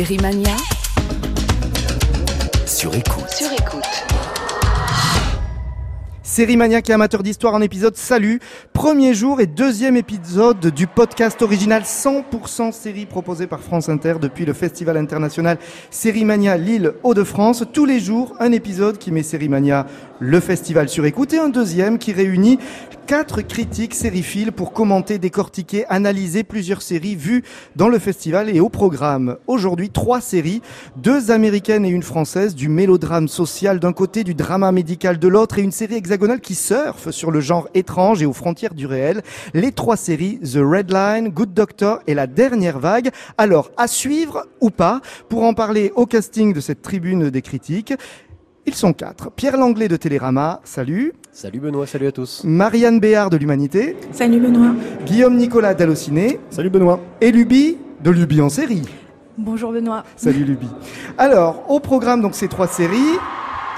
Série Mania sur écoute. Sur écoute. Série maniaque et amateur d'histoire en épisode Salut, premier jour et deuxième épisode du podcast original 100% série proposé par France Inter depuis le Festival international Série Mania Lille Hauts-de-France. Tous les jours, un épisode qui met Série Mania le festival sur écoute et un deuxième qui réunit quatre critiques sériphiles pour commenter, décortiquer, analyser plusieurs séries vues dans le festival et au programme. Aujourd'hui, trois séries, deux américaines et une française, du mélodrame social d'un côté, du drama médical de l'autre et une série hexagonale qui surfe sur le genre étrange et aux frontières du réel. Les trois séries, The Red Line, Good Doctor et La Dernière Vague. Alors, à suivre ou pas, pour en parler au casting de cette tribune des critiques, ils sont quatre. Pierre Langlais de Télérama, salut. Salut Benoît, salut à tous. Marianne Béard de l'Humanité. Salut Benoît. Guillaume Nicolas d'Allociné. Salut Benoît. Et Luby de Luby en série. Bonjour Benoît. Salut Luby. Alors, au programme, donc ces trois séries.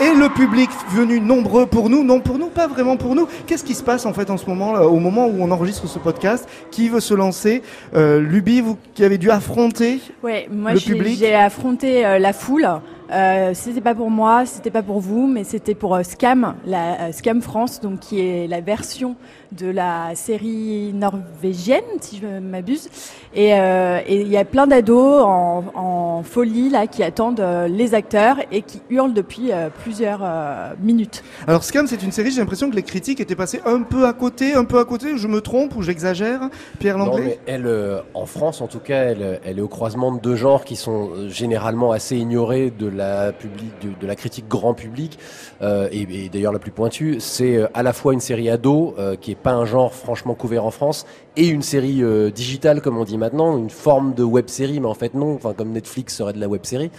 Et le public venu nombreux pour nous, non pour nous, pas vraiment pour nous. Qu'est-ce qui se passe en fait en ce moment, là, au moment où on enregistre ce podcast Qui veut se lancer? Euh, Luby, vous qui avez dû affronter Ouais, moi Le j'ai public j'ai affronté euh, la foule. Euh, c'était pas pour moi, c'était pas pour vous, mais c'était pour euh, Scam, la euh, Scam France, donc qui est la version de la série norvégienne, si je m'abuse. Et euh, et il y a plein d'ados en, en folie là qui attendent euh, les acteurs et qui hurlent depuis euh, plusieurs euh, minutes. Alors Scam, c'est une série, j'ai l'impression que les critiques étaient passées un peu à côté, un peu à côté, je me trompe ou j'exagère Pierre Non, Langlais? mais elle, euh, en France en tout cas, elle, elle est au croisement de deux genres qui sont généralement assez ignorés de la, de, la critique grand public, euh, et, et d'ailleurs la plus pointue. C'est euh, à la fois une série ado, euh, qui est pas un genre franchement couvert en France, et une série euh, digitale, comme on dit maintenant, une forme de web série, mais en fait non, enfin comme Netflix serait de la web série.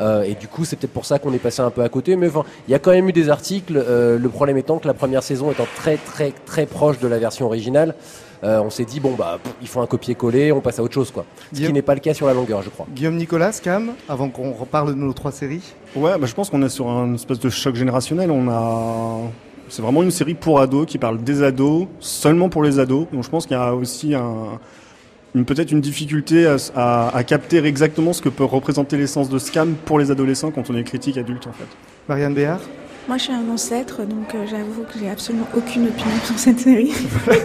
Euh, et du coup, c'est peut-être pour ça qu'on est passé un peu à côté. Mais enfin, il y a quand même eu des articles. euh, le problème étant que la première saison étant très très très proche de la version originale, euh, on s'est dit bon bah pff, il faut un copier-coller, on passe à autre chose quoi. Ce qui Guillaume- n'est pas le cas sur la longueur, je crois. Guillaume Nicolas, Scam, avant qu'on reparle de nos trois séries. Ouais, bah, je pense qu'on est sur un espèce de choc générationnel. On a, c'est vraiment une série pour ados qui parle des ados, seulement pour les ados. Donc je pense qu'il y a aussi un, peut-être une difficulté à- à capter exactement ce que peut représenter l'essence de scam pour les adolescents quand on est critique adulte en fait. Marianne Béard Moi, je suis un ancêtre, donc euh, j'avoue que j'ai absolument aucune opinion sur cette série.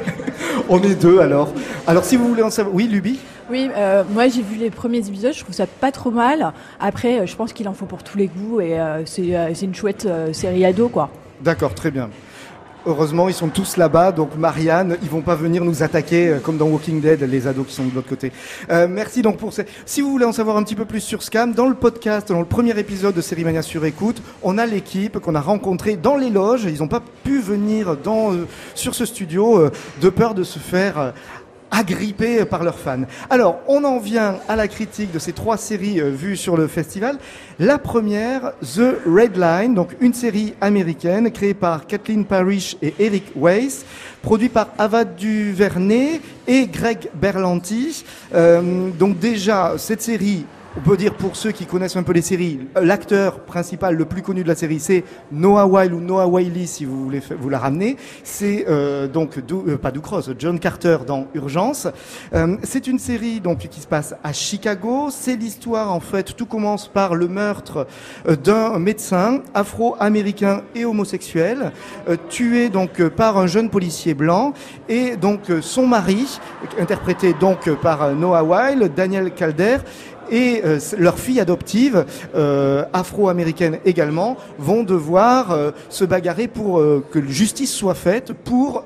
On est deux alors. Alors si vous voulez en savoir... Oui, Luby Oui, euh, moi j'ai vu les premiers épisodes, je trouve ça pas trop mal. Après, euh, je pense qu'il en faut pour tous les goûts et euh, c'est euh, une chouette euh, série ado quoi. D'accord, très bien. Heureusement, ils sont tous là-bas, donc Marianne, ils vont pas venir nous attaquer euh, comme dans Walking Dead, les ados qui sont de l'autre côté. Euh, merci donc pour ces... Si vous voulez en savoir un petit peu plus sur Scam, dans le podcast, dans le premier épisode de Série Mania sur écoute, on a l'équipe qu'on a rencontrée dans les loges. Ils n'ont pas pu venir euh, sur ce studio de peur de se faire agrippés par leurs fans. Alors, on en vient à la critique de ces trois séries euh, vues sur le festival. La première, The Red Line, donc une série américaine créée par Kathleen Parrish et Eric Weiss, produit par Ava DuVernay et Greg Berlanti. Euh, donc déjà, cette série on peut dire pour ceux qui connaissent un peu les séries, l'acteur principal le plus connu de la série, c'est Noah Weil ou Noah Wiley si vous voulez vous la ramener. C'est euh, donc Dou- euh, pas John Carter dans Urgence. Euh, c'est une série donc qui se passe à Chicago. C'est l'histoire en fait. Tout commence par le meurtre euh, d'un médecin afro-américain et homosexuel tué donc par un jeune policier blanc et donc son mari interprété donc par Noah Weil, Daniel Calder et euh, c- leur fille adoptive, euh, afro-américaine également, vont devoir euh, se bagarrer pour euh, que justice soit faite pour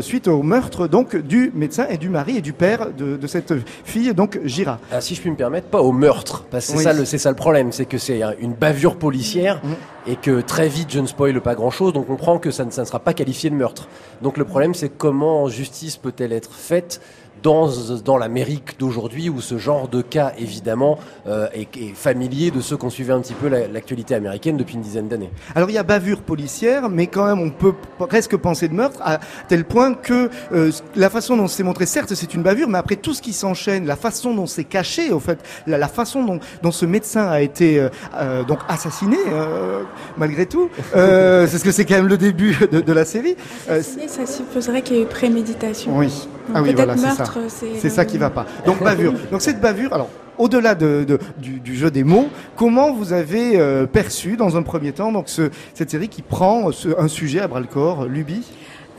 suite au meurtre donc du médecin et du mari et du père de, de cette fille donc Gira. Ah, si je puis me permettre, pas au meurtre, parce que c'est Oui. ça, le- c'est ça le problème, c'est que c'est un- une bavure policière Mhm. et que très vite je ne spoile pas grand-chose, donc on comprend que ça ne, ça ne sera pas qualifié de meurtre. Donc le problème, c'est comment justice peut-elle être faite dans, dans l'Amérique d'aujourd'hui où ce genre de cas, évidemment, euh, est, est familier de ceux qui ont suivi un petit peu la- l'actualité américaine depuis une dizaine d'années. Alors il y a bavure policière, mais quand même on peut presque penser de meurtre à tel point que euh, la façon dont c'est montré, certes c'est une bavure, mais après tout ce qui s'enchaîne, la façon dont c'est caché, au fait, la, la façon dont, dont ce médecin a été euh, euh, donc assassiné, euh, malgré tout, euh, c'est ce que c'est quand même le début de, de la série. Euh, Assassiné, ça supposerait qu'il y ait eu préméditation. oui. Donc Ah oui, voilà, c'est ça. meurtre, c'est. C'est ça qui va pas. Donc bavure. Donc cette bavure, alors au-delà de, de- du, du jeu des mots, comment vous avez euh, perçu dans un premier temps donc ce, cette série qui prend ce- un sujet à bras le corps, Luby?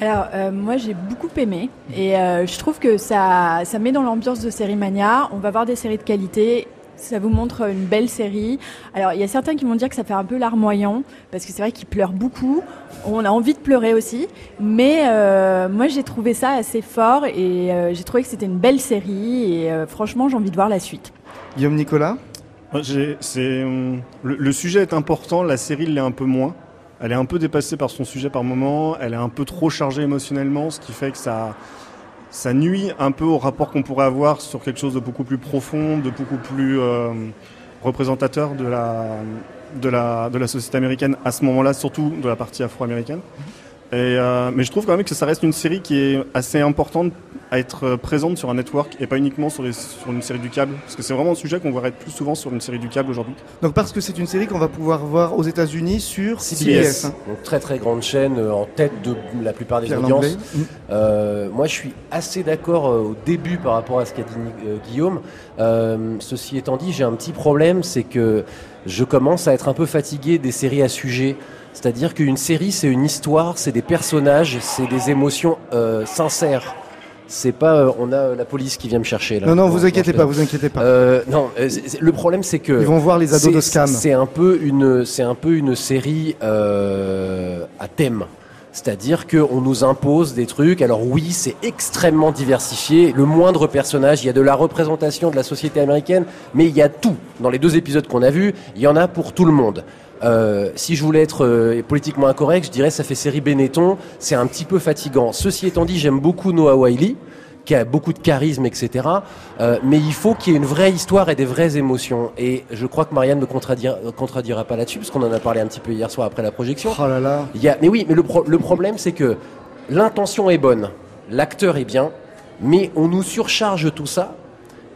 Alors, euh, moi, j'ai beaucoup aimé et euh, je trouve que ça, ça met dans l'ambiance de série mania. On va voir des séries de qualité. Ça vous montre une belle série. Alors, il y a certains qui vont dire que ça fait un peu larmoyant parce que c'est vrai qu'ils pleurent beaucoup. On a envie de pleurer aussi, mais euh, moi, j'ai trouvé ça assez fort et euh, j'ai trouvé que c'était une belle série et euh, franchement, j'ai envie de voir la suite. Guillaume Nicolas? Moi, le, le sujet est important, la série l'est un peu moins. Elle est un peu dépassée par son sujet par moment, elle est un peu trop chargée émotionnellement, ce qui fait que ça, ça nuit un peu au rapport qu'on pourrait avoir sur quelque chose de beaucoup plus profond, de beaucoup plus euh, représentateur de la, de, la, de la société américaine à ce moment-là, surtout de la partie afro-américaine. Et, euh, mais je trouve quand même que ça reste une série qui est assez importante à être euh, présente sur un network et pas uniquement sur, les, sur une série du câble. Parce que c'est vraiment un sujet qu'on verrait plus souvent sur une série du câble aujourd'hui. Donc parce que c'est une série qu'on va pouvoir voir aux États-Unis sur CBS. hein. Donc très très grande chaîne euh, en tête de la plupart des Pierre audiences. Mm. Euh, moi, je suis assez d'accord au début par rapport à ce qu'a dit Guillaume. Euh, ceci étant dit, j'ai un petit problème, c'est que je commence à être un peu fatigué des séries à sujet. C'est-à-dire qu'une série, c'est une histoire, c'est des personnages, c'est des émotions euh, sincères. C'est pas, euh, on a euh, la police qui vient me chercher là. Non, non, vous inquiétez pas, vous inquiétez pas. Euh, non, c'est- le problème c'est que Ils vont voir les ados c'est- de Scam. C'est un peu une, c'est un peu une série euh, à thème. C'est-à-dire qu'on nous impose des trucs. Alors oui, c'est extrêmement diversifié. Le moindre personnage, il y a de la représentation de la société américaine, mais il y a tout. Dans les deux épisodes qu'on a vus, il y en a pour tout le monde. Euh, si je voulais être euh, politiquement incorrect, je dirais ça fait série Benetton. C'est un petit peu fatigant. Ceci étant dit, j'aime beaucoup Noah Wiley qui a beaucoup de charisme, etc. Euh, mais il faut qu'il y ait une vraie histoire et des vraies émotions. Et je crois que Marianne ne contredira, contredira pas là-dessus, parce qu'on en a parlé un petit peu hier soir après la projection. Oh là là. Il y a, mais oui, mais le, pro- le problème, c'est que l'intention est bonne, l'acteur est bien, mais on nous surcharge tout ça.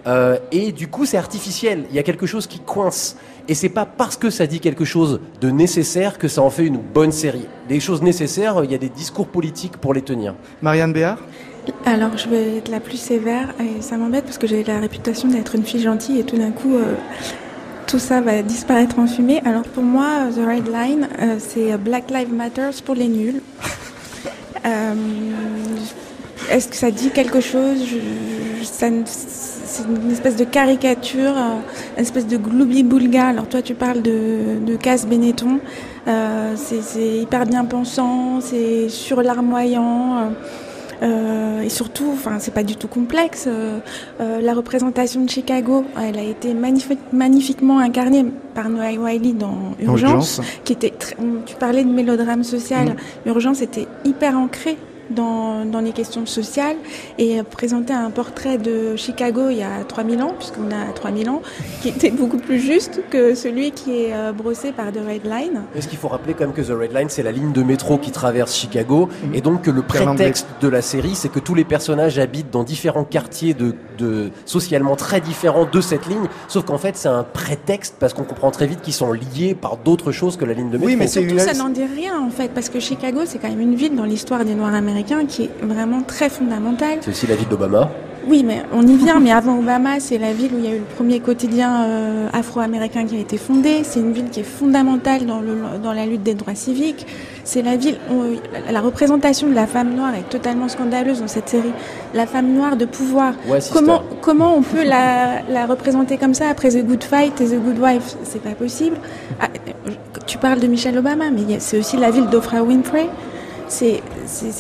euh, et du coup, c'est artificiel. Il y a quelque chose qui coince. Et c'est pas parce que ça dit quelque chose de nécessaire que ça en fait une bonne série. Les choses nécessaires, il y a des discours politiques pour les tenir. Marianne Béard? Alors, je vais être la plus sévère et ça m'embête parce que j'ai la réputation d'être une fille gentille et tout d'un coup, euh, tout ça va disparaître en fumée. Alors, pour moi, The Red Line, euh, c'est Black Lives Matter pour les nuls. Euh, Est-ce que ça dit quelque chose? C'est une espèce de caricature, une espèce de gloubi-boulga. Alors, toi, tu parles de, Casse Benetton. C'est hyper bien pensant, c'est surlarmoyant. Euh, et surtout, enfin, c'est pas du tout complexe. euh, euh, la représentation de Chicago, elle a été magnifi- magnifiquement incarnée par Noah Wiley dans Urgence, qui était. très- tu parlais de mélodrame social. Urgence était hyper ancrée dans, dans les questions sociales et présentait un portrait de Chicago il y a 3000 ans, puisqu'on a 3000 ans, qui était beaucoup plus juste que celui qui est euh, brossé par The Red Line. Est-ce qu'il faut rappeler quand même que The Red Line, c'est la ligne de métro qui traverse Chicago, et donc que le prétexte de la série, c'est que tous les personnages habitent dans différents quartiers de, de socialement très différents de cette ligne, sauf qu'en fait c'est un prétexte parce qu'on comprend très vite qu'ils sont liés par d'autres choses que la ligne de métro. Oui, mais Et c'est surtout, une- ça n'en dit rien en fait, parce que Chicago, c'est quand même une ville dans l'histoire des Noirs américains qui est vraiment très fondamentale. C'est aussi la ville d'Obama. Oui, mais on y vient, mais avant Obama, c'est la ville où il y a eu le premier quotidien euh, afro-américain qui a été fondé. C'est une ville qui est fondamentale dans, le, dans la lutte des droits civiques. C'est la ville où la- la représentation de la femme noire est totalement scandaleuse dans cette série. La femme noire de pouvoir. Ouais. Comment, comment on peut la, la représenter comme ça après The Good Fight et The Good Wife? C'est pas possible. Ah, tu parles de Michelle Obama, mais c'est aussi la ville d'Oprah Winfrey. C'est-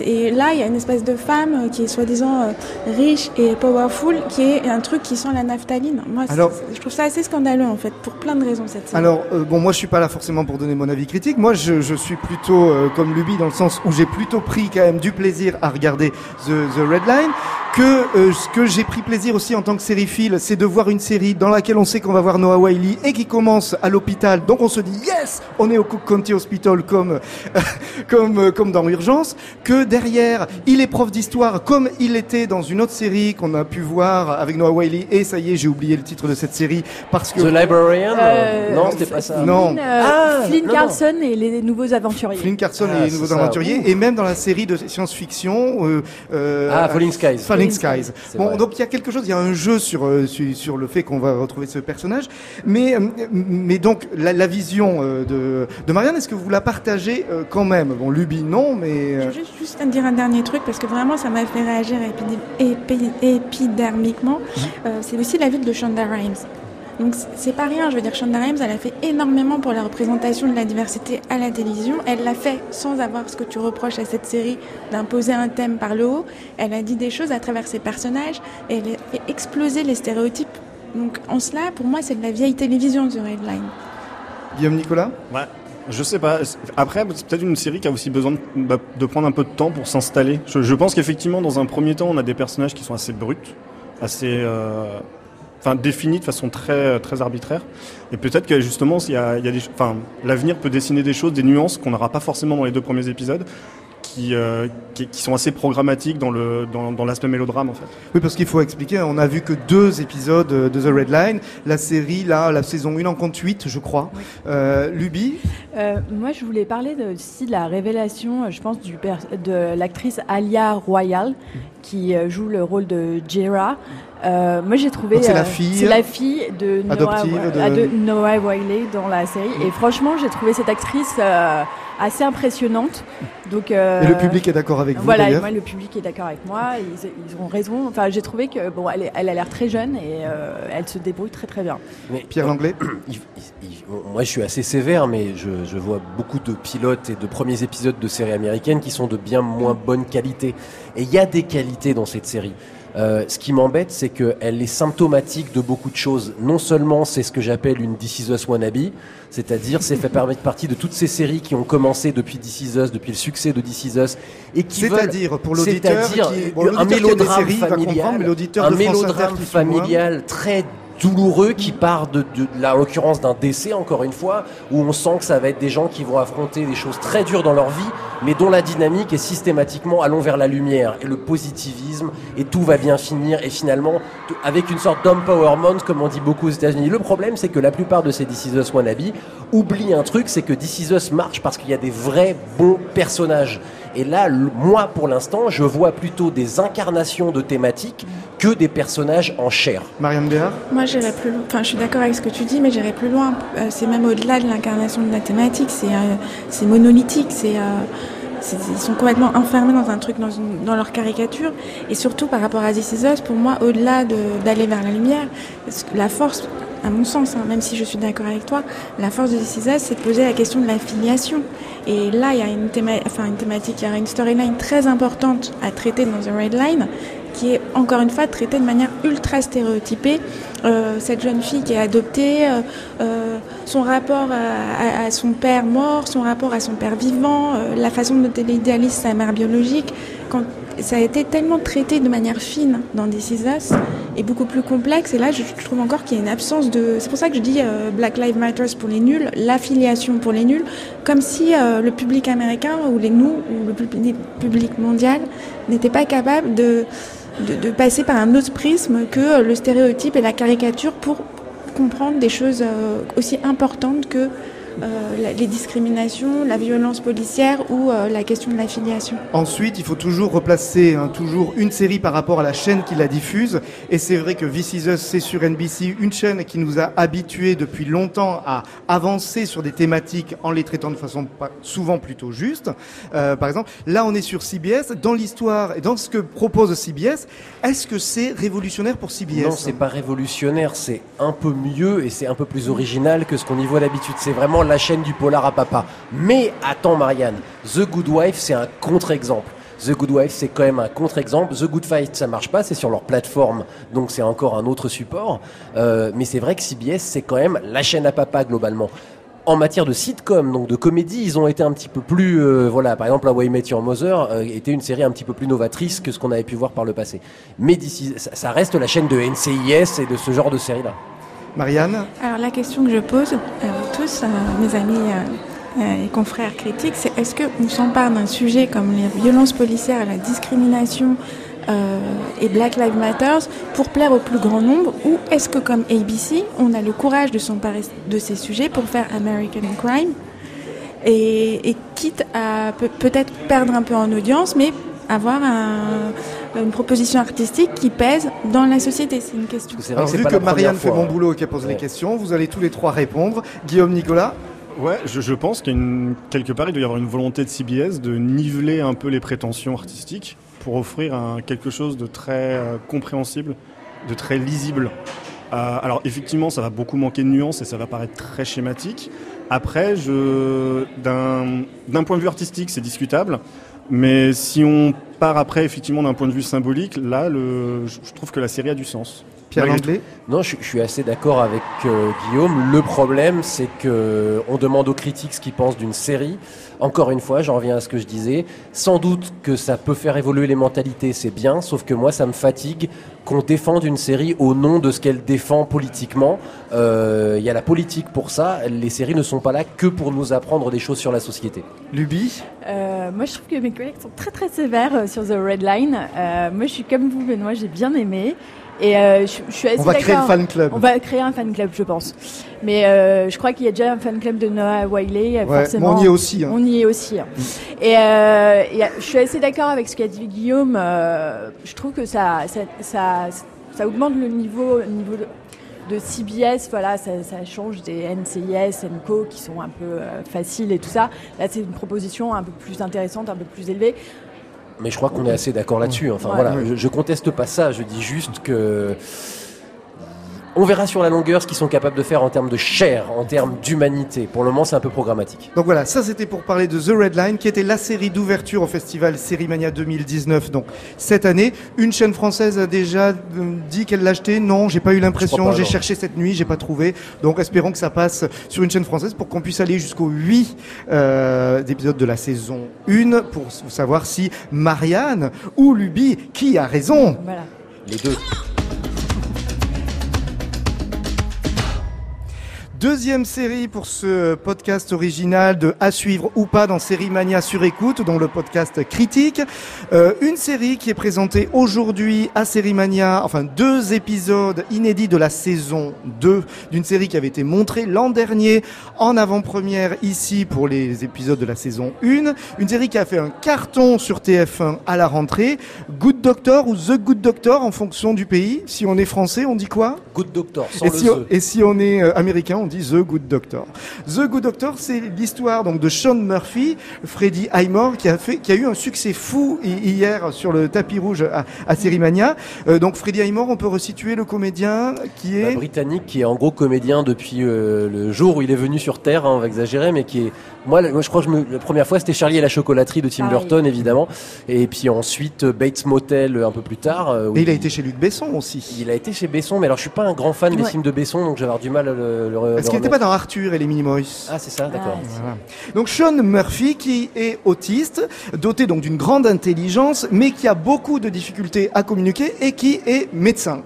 et là, il y a une espèce de femme euh, qui est soi-disant euh, riche et powerful, qui est un truc qui sent la naphtaline. Moi, Alors- je trouve ça assez scandaleux, en fait, pour plein de raisons, cette série. Alors, euh, bon, moi, je suis pas là forcément pour donner mon avis critique. Moi, je, je suis plutôt euh, comme Luby dans le sens où j'ai plutôt pris quand même du plaisir à regarder The, The Red Line. Que euh, ce que j'ai pris plaisir aussi en tant que sériephile, c'est de voir une série dans laquelle on sait qu'on va voir Noah Wiley et qui commence à l'hôpital. Donc, on se dit yes, on est au Cook County Hospital comme comme euh, comme dans Urgence. Que derrière, il est prof d'histoire comme il était dans une autre série qu'on a pu voir avec Noah Wiley. Et ça y est, j'ai oublié le titre de cette série parce que The Librarian Euh, Non, c'était pas ça. Non. Flynn, euh, Ah, Flynn. Carlson et les nouveaux aventuriers. Flynn Carson Ah, et les c'est nouveaux ça. aventuriers, et même dans la série de science-fiction, euh, euh, Ah, Falling Skies. Falling Skies. Bon, donc il y a quelque chose, il y a un jeu sur euh, sur, sur, le fait qu'on va retrouver ce personnage, mais euh, mais donc la, la vision euh, de de Marianne, est-ce que vous la partagez quand même? Bon, Luby non, mais je veux juste, juste dire un dernier truc parce que vraiment ça m'a fait réagir épidermiquement. Mhm. c'est aussi la vie de Shonda Rhimes. Donc c'est pas rien, je veux dire, Shonda Rhimes, elle a fait énormément pour la représentation de la diversité à la télévision. Elle l'a fait sans avoir ce que tu reproches à cette série d'imposer un thème par le haut. Elle a dit des choses à travers ses personnages et elle a fait exploser les stéréotypes. Donc en cela, pour moi, c'est de la vieille télévision, The Red Line. Guillaume Nicolas? Ouais. Je sais pas. Après, c'est peut-être une série qui a aussi besoin de, bah, prendre un peu de temps pour s'installer. Je, pense qu'effectivement, dans un premier temps, on a des personnages qui sont assez bruts, assez euh, enfin définie de façon très très arbitraire. Et peut-être que justement, il y a, il y a des, enfin, l'avenir peut dessiner des choses, des nuances qu'on n'aura pas forcément dans les deux premiers épisodes. Qui, euh, qui, sont assez programmatiques dans le dans, dans l'aspect mélodrame en fait. Oui parce qu'il faut expliquer, on a vu que deux épisodes de The Red Line, la série là, la saison 1 en compte 8 je crois. Euh, Luby euh, Moi je voulais parler de, aussi de la révélation, je pense, du de l'actrice Alia Royal qui euh, joue le rôle de Jera. Euh, moi, j'ai trouvé. C'est la euh, fille. C'est la fille de Noah, de... Noah Wiley dans la série. Et franchement, j'ai trouvé cette actrice euh, assez impressionnante. Donc, euh, Et le public est d'accord avec vous Voilà, moi, le public est d'accord avec moi. Ils, ils, ont raison. Enfin, j'ai trouvé que bon, elle, elle a l'air très jeune et elle se débrouille très très bien. Mais, Pierre Langlais. moi, je suis assez sévère, mais je, je, vois beaucoup de pilotes et de premiers épisodes de séries américaines qui sont de bien moins bonne qualité. Et il y a des qualités dans cette série. Euh, ce qui m'embête, c'est qu'elle est symptomatique de beaucoup de choses. Non seulement c'est ce que j'appelle une This Is Us wannabe, c'est-à-dire c'est fait partie de toutes ces séries qui ont commencé depuis This Is Us, depuis le succès de This Is Us, et qui c'est-à-dire pour l'auditeur, un mélodrame familial, un mélodrame familial très douloureux qui part de, la l'occurrence d'un décès encore une fois où on sent que ça va être des gens qui vont affronter des choses très dures dans leur vie mais dont la dynamique est systématiquement allons vers la lumière et le positivisme et tout va bien finir et finalement avec une sorte d'empowerment comme on dit beaucoup aux États-Unis. Le problème c'est que la plupart de ces This Is Us oublient un truc c'est que This marche parce qu'il y a des vrais bons personnages et là, moi, pour l'instant, je vois plutôt des incarnations de thématiques que des personnages en chair. Marianne Béard Moi, j'irais plus loin. Enfin, je suis d'accord avec ce que tu dis, mais j'irais plus loin. Euh, c'est même au-delà de l'incarnation de la thématique. C'est euh, monolithique. C'est euh, ils sont complètement enfermés dans un truc, dans, dans, leur caricature. Et surtout par rapport à This Is Us, pour moi, au-delà d'aller vers la lumière, la force, à mon sens, hein, même si je suis d'accord avec toi, la force de This Is c'est de poser la question de la filiation. Et là, il y a une, thématique, il y a une storyline très importante à traiter dans The Red Line, qui est encore une fois traitée de manière ultra stéréotypée. Euh, cette jeune fille qui est adoptée, euh, euh, son rapport à, son père mort, son rapport à son père vivant, la façon dont elle idéalise sa mère biologique, ça a été tellement traité de manière fine dans des Us et beaucoup plus complexe. Et là, je trouve encore qu'il y a une absence de. C'est pour ça que je dis euh, Black Lives Matter pour les nuls, l'affiliation pour les nuls, comme si euh, le public américain ou les nous ou le public mondial n'était pas capable de, de, passer par un autre prisme que le stéréotype et la caricature pour comprendre des choses euh, aussi importantes que euh, les discriminations, la violence policière ou euh, la question de l'affiliation. Ensuite, il faut toujours replacer hein, toujours une série par rapport à la chaîne qui la diffuse. Et c'est vrai que This Is Us, c'est sur NBC, une chaîne qui nous a habitués depuis longtemps à avancer sur des thématiques en les traitant de façon souvent plutôt juste. Euh, par exemple, là, on est sur CBS. Dans l'histoire et dans ce que propose CBS, est-ce que c'est révolutionnaire pour CBS Non, c'est pas révolutionnaire. C'est un peu mieux et c'est un peu plus original que ce qu'on y voit d'habitude. C'est vraiment la chaîne du polar à papa. Mais attends Marianne, The Good Wife c'est un contre-exemple. The Good Wife, c'est quand même un contre-exemple. The Good Fight, ça marche pas, c'est sur leur plateforme, donc c'est encore un autre support. Euh, mais c'est vrai que CBS, c'est quand même la chaîne à papa globalement. En matière de sitcom, donc de comédie, ils ont été un petit peu plus, euh, voilà, par exemple, la Way Met Your Mother euh, était une série un petit peu plus novatrice que ce qu'on avait pu voir par le passé. Mais d'ici, ça reste la chaîne de NCIS et de ce genre de série-là. Marianne? Alors la question que je pose tous, mes amis euh, euh, et confrères critiques, c'est est-ce qu'on s'empare d'un sujet comme les violences policières, la discrimination euh, et Black Lives Matter pour plaire au plus grand nombre ou est-ce que comme ABC, on a le courage de s'emparer de ces sujets pour faire American Crime? Et quitte à peut-être perdre un peu en audience, mais avoir un, une proposition artistique qui pèse dans la société. C'est une question. C'est vrai Alors, que c'est vu pas que Marianne fait hein. boulot et qu'elle pose les questions, vous allez tous les trois répondre. Guillaume, Nicolas Ouais, je, je pense qu'il y a une, quelque part, il doit y avoir une volonté de CBS de niveler un peu les prétentions artistiques pour offrir un, quelque chose de très euh, compréhensible, de très lisible. Euh, alors effectivement, ça va beaucoup manquer de nuances et ça va paraître très schématique. Après, je, d'un, d'un point de vue artistique, c'est discutable. Mais si on part après, effectivement, d'un point de vue symbolique, là, le, je trouve que la série a du sens. Pierre Langlais Non, je, je suis assez d'accord avec euh, Guillaume. Le problème, c'est que on demande aux critiques ce qu'ils pensent d'une série. Encore une fois, j'en reviens à ce que je disais. Sans doute que ça peut faire évoluer les mentalités, c'est bien. Sauf que moi, ça me fatigue qu'on défende une série au nom de ce qu'elle défend politiquement. Euh, Il y a la politique pour ça. Les séries ne sont pas là que pour nous apprendre des choses sur la société. Luby? Euh, moi, je trouve que mes collègues sont très très sévères euh, sur The Red Line. Euh, moi, je suis comme vous, Benoît, j'ai bien aimé. Et euh, je, je suis assez On va créer d'accord. fan club. On va créer un fan club, je pense. Mais euh, je crois qu'il y a déjà un fan club de Noah Wiley, euh, Ouais, forcément. on y est aussi. hein. On y aussi. hein. Et, euh, et, euh, je suis assez d'accord avec ce qu'a dit Guillaume. euh, je trouve que ça, ça, ça, ça augmente le niveau, le niveau de, de CBS. Voilà, ça, ça change des NCIS, NCO qui sont un peu euh, faciles et tout ça. Là, c'est une proposition un peu plus intéressante, un peu plus élevée. Mais je crois qu'on est assez d'accord là-dessus. Enfin Ouais. voilà, je, je conteste pas ça. Je dis juste que on verra sur la longueur ce qu'ils sont capables de faire en termes de chair, en termes d'humanité. Pour le moment, c'est un peu programmatique. Donc voilà, ça c'était pour parler de The Red Line, qui était la série d'ouverture au festival Sérimania 2019, donc cette année. Une chaîne française a déjà euh, dit qu'elle l'achetait. Non, j'ai pas eu l'impression. J'ai cherché cette nuit, j'ai pas trouvé. Donc espérons que ça passe sur une chaîne française pour qu'on puisse aller jusqu'aux 8 euh, épisodes de la saison 1 pour savoir si Marianne ou Luby, qui a raison Voilà. Les deux. Deuxième série pour ce podcast original de À suivre ou pas dans Série Mania sur écoute, dont le podcast critique. Euh, une série qui est présentée aujourd'hui à Série Mania, enfin deux épisodes inédits de la saison 2 d'une série qui avait été montrée l'an dernier en avant-première ici pour les épisodes de la saison 1. Une série qui a fait un carton sur TF1 à la rentrée. Good Doctor ou The Good Doctor en fonction du pays. Si on est français, on dit quoi? Good Doctor, sans et le si, on, et si on est euh, américain, on dit The Good Doctor. The Good Doctor, c'est l'histoire donc de Sean Murphy, Freddie Highmore, qui a fait, qui a eu un succès fou hi- hier sur le tapis rouge à, à Sérimania. Euh, donc Freddie Highmore, on peut resituer le comédien qui Un est. britannique qui est en gros comédien depuis euh, le jour où il est venu sur Terre, hein, on va exagérer, mais qui est moi, je crois que je me- la première fois c'était Charlie et la chocolaterie de Tim Pareil. Burton évidemment, et puis ensuite euh, Bates Motel un peu plus tard. où Et il a été chez Luc Besson aussi. il a été chez Besson, mais alors je suis pas un grand fan des films de Besson, donc je vais avoir du mal à le, le, le Est-ce qu'il n'était pas dans Arthur et les Minimoys Ah c'est ça, d'accord. Ah, Voilà. Donc Sean Murphy qui est autiste, doté donc d'une grande intelligence, mais qui a beaucoup de difficultés à communiquer et qui est médecin.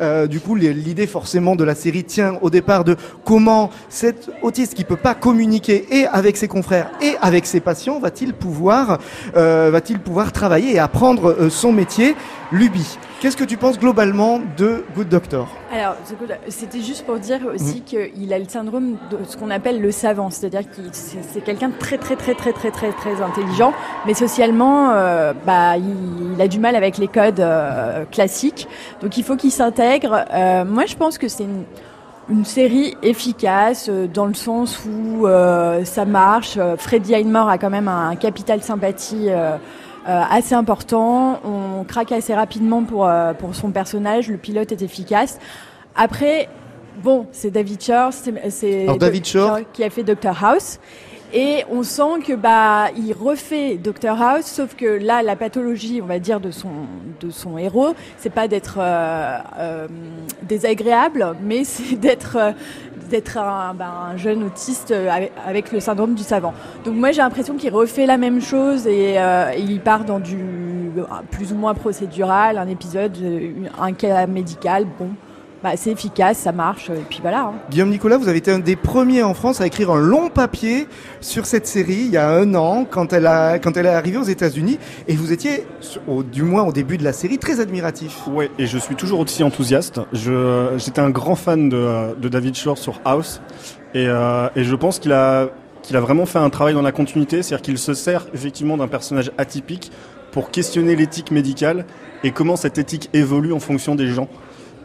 Euh, du coup, l'idée forcément de la série tient au départ de comment cet autiste qui peut pas communiquer et avec ses confrères et avec ses patients va-t-il pouvoir euh, va-t-il pouvoir travailler et apprendre euh, son métier? Luby. Qu'est-ce que tu penses globalement de Good Doctor? Alors, c'était juste pour dire Mm. aussi qu'il a le syndrome de ce qu'on appelle le savant, c'est-à-dire qu'il c'est quelqu'un de très très très très très très très intelligent, mais socialement, euh, bah, il, il a du mal avec les codes euh, classiques, donc il faut qu'il s'intègre. Euh, moi, je pense que c'est une une série efficace euh, dans le sens où euh, ça marche. Euh, Freddie Highmore a quand même un, capital sympathie assez important. On craque assez rapidement pour, euh, pour son personnage. Le pilote est efficace. Après, bon, c'est David Shore, c'est- c'est Alors, David Shore. qui a fait Doctor House. Et on sent que bah il refait Doctor House, sauf que là la pathologie, on va dire de son de son héros, c'est pas d'être euh, euh, désagréable, mais c'est d'être euh, d'être un, bah, un jeune autiste euh, avec, avec le syndrome du savant. Donc moi j'ai l'impression qu'il refait la même chose et euh, il part dans du plus ou moins procédural, un épisode, un cas médical, bon, bah c'est efficace, ça marche et puis voilà. hein. Guillaume Nicolas, vous avez été un des premiers en France à écrire un long papier sur cette série il y a un an quand elle a quand elle est arrivée aux États-Unis et vous étiez au, du moins au début de la série très admiratif. Ouais, et je suis toujours aussi enthousiaste. Je, j'étais un grand fan de, de David Shore sur House, et, euh, et je pense qu'il a, qu'il a vraiment fait un travail dans la continuité, c'est-à-dire qu'il se sert effectivement d'un personnage atypique pour questionner l'éthique médicale et comment cette éthique évolue en fonction des gens.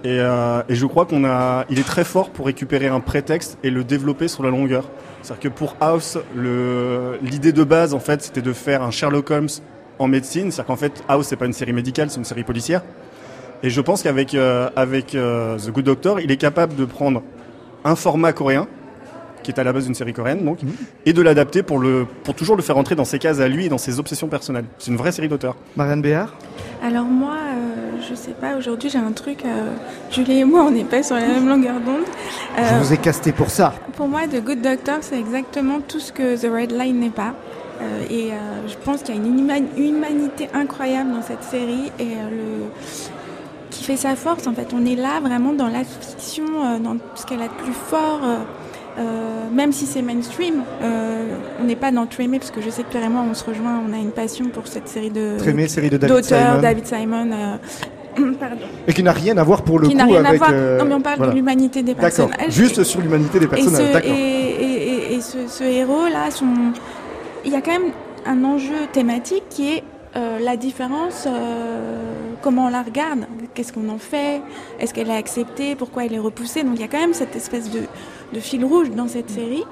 Et, euh, et je crois qu'on a, il est très fort pour récupérer un prétexte et le développer sur la longueur. C'est-à-dire que pour House, le- l'idée de base, en fait, c'était de faire un Sherlock Holmes en médecine. C'est-à-dire qu'en fait, House, c'est pas une série médicale, c'est une série policière. Et je pense qu'avec euh, avec euh, The Good Doctor, il est capable de prendre un format coréen, qui est à la base d'une série coréenne, donc, et de l'adapter pour le pour toujours le faire entrer dans ses cases à lui et dans ses obsessions personnelles. C'est une vraie série d'auteur. Marianne Béard? Alors moi, euh, je sais pas, aujourd'hui j'ai un truc, euh, Julie et moi on n'est pas sur la même longueur d'onde. Je Euh, vous ai casté pour ça. Pour moi, The Good Doctor, c'est exactement tout ce que The Red Line n'est pas. Euh, et euh, je pense qu'il y a une huma- humanité incroyable dans cette série et euh, le qui fait sa force. En fait, on est là vraiment dans la fiction, euh, dans ce qu'elle a de plus fort. Euh, même si c'est mainstream, euh, on n'est pas dans Trémé parce que je sais que Pierre et moi on se rejoint, on a une passion pour cette série de Trémé, série de David d'auteurs, Simon. David Simon. euh, pardon. Et qui n'a rien à voir pour le qui coup rien avec. à voir. non mais on parle voilà. de l'humanité des D'accord. personnages. Juste sur l'humanité des personnages. et, ce, ce héros-là, son... il y a quand même un enjeu thématique qui est euh, la différence, euh, comment on la regarde, qu'est-ce qu'on en fait, est-ce qu'elle est acceptée, pourquoi elle est repoussée. Donc il y a quand même cette espèce de, de fil rouge dans cette série.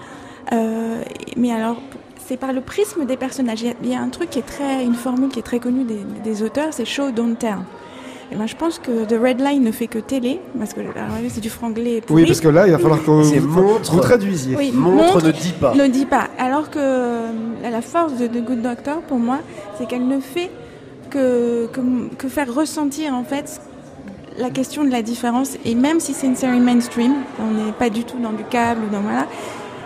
Euh, mais alors, c'est par le prisme des personnages. Il y a- il y, a un truc qui est très, une formule qui est très connue des, des auteurs, c'est show don't tell. Et ben, je pense que The Red Line ne fait que télé, parce que c'est du franglais pourri. Oui, parce que là, il va falloir que vous, montre. vous traduisiez. Oui, Montre, ne dit pas. ne dit pas. Alors que euh, la force de The Good Doctor, pour moi, c'est qu'elle ne fait que, que, que faire ressentir en fait la question de la différence. Et même si c'est une série mainstream, on n'est pas du tout dans du câble ou dans voilà.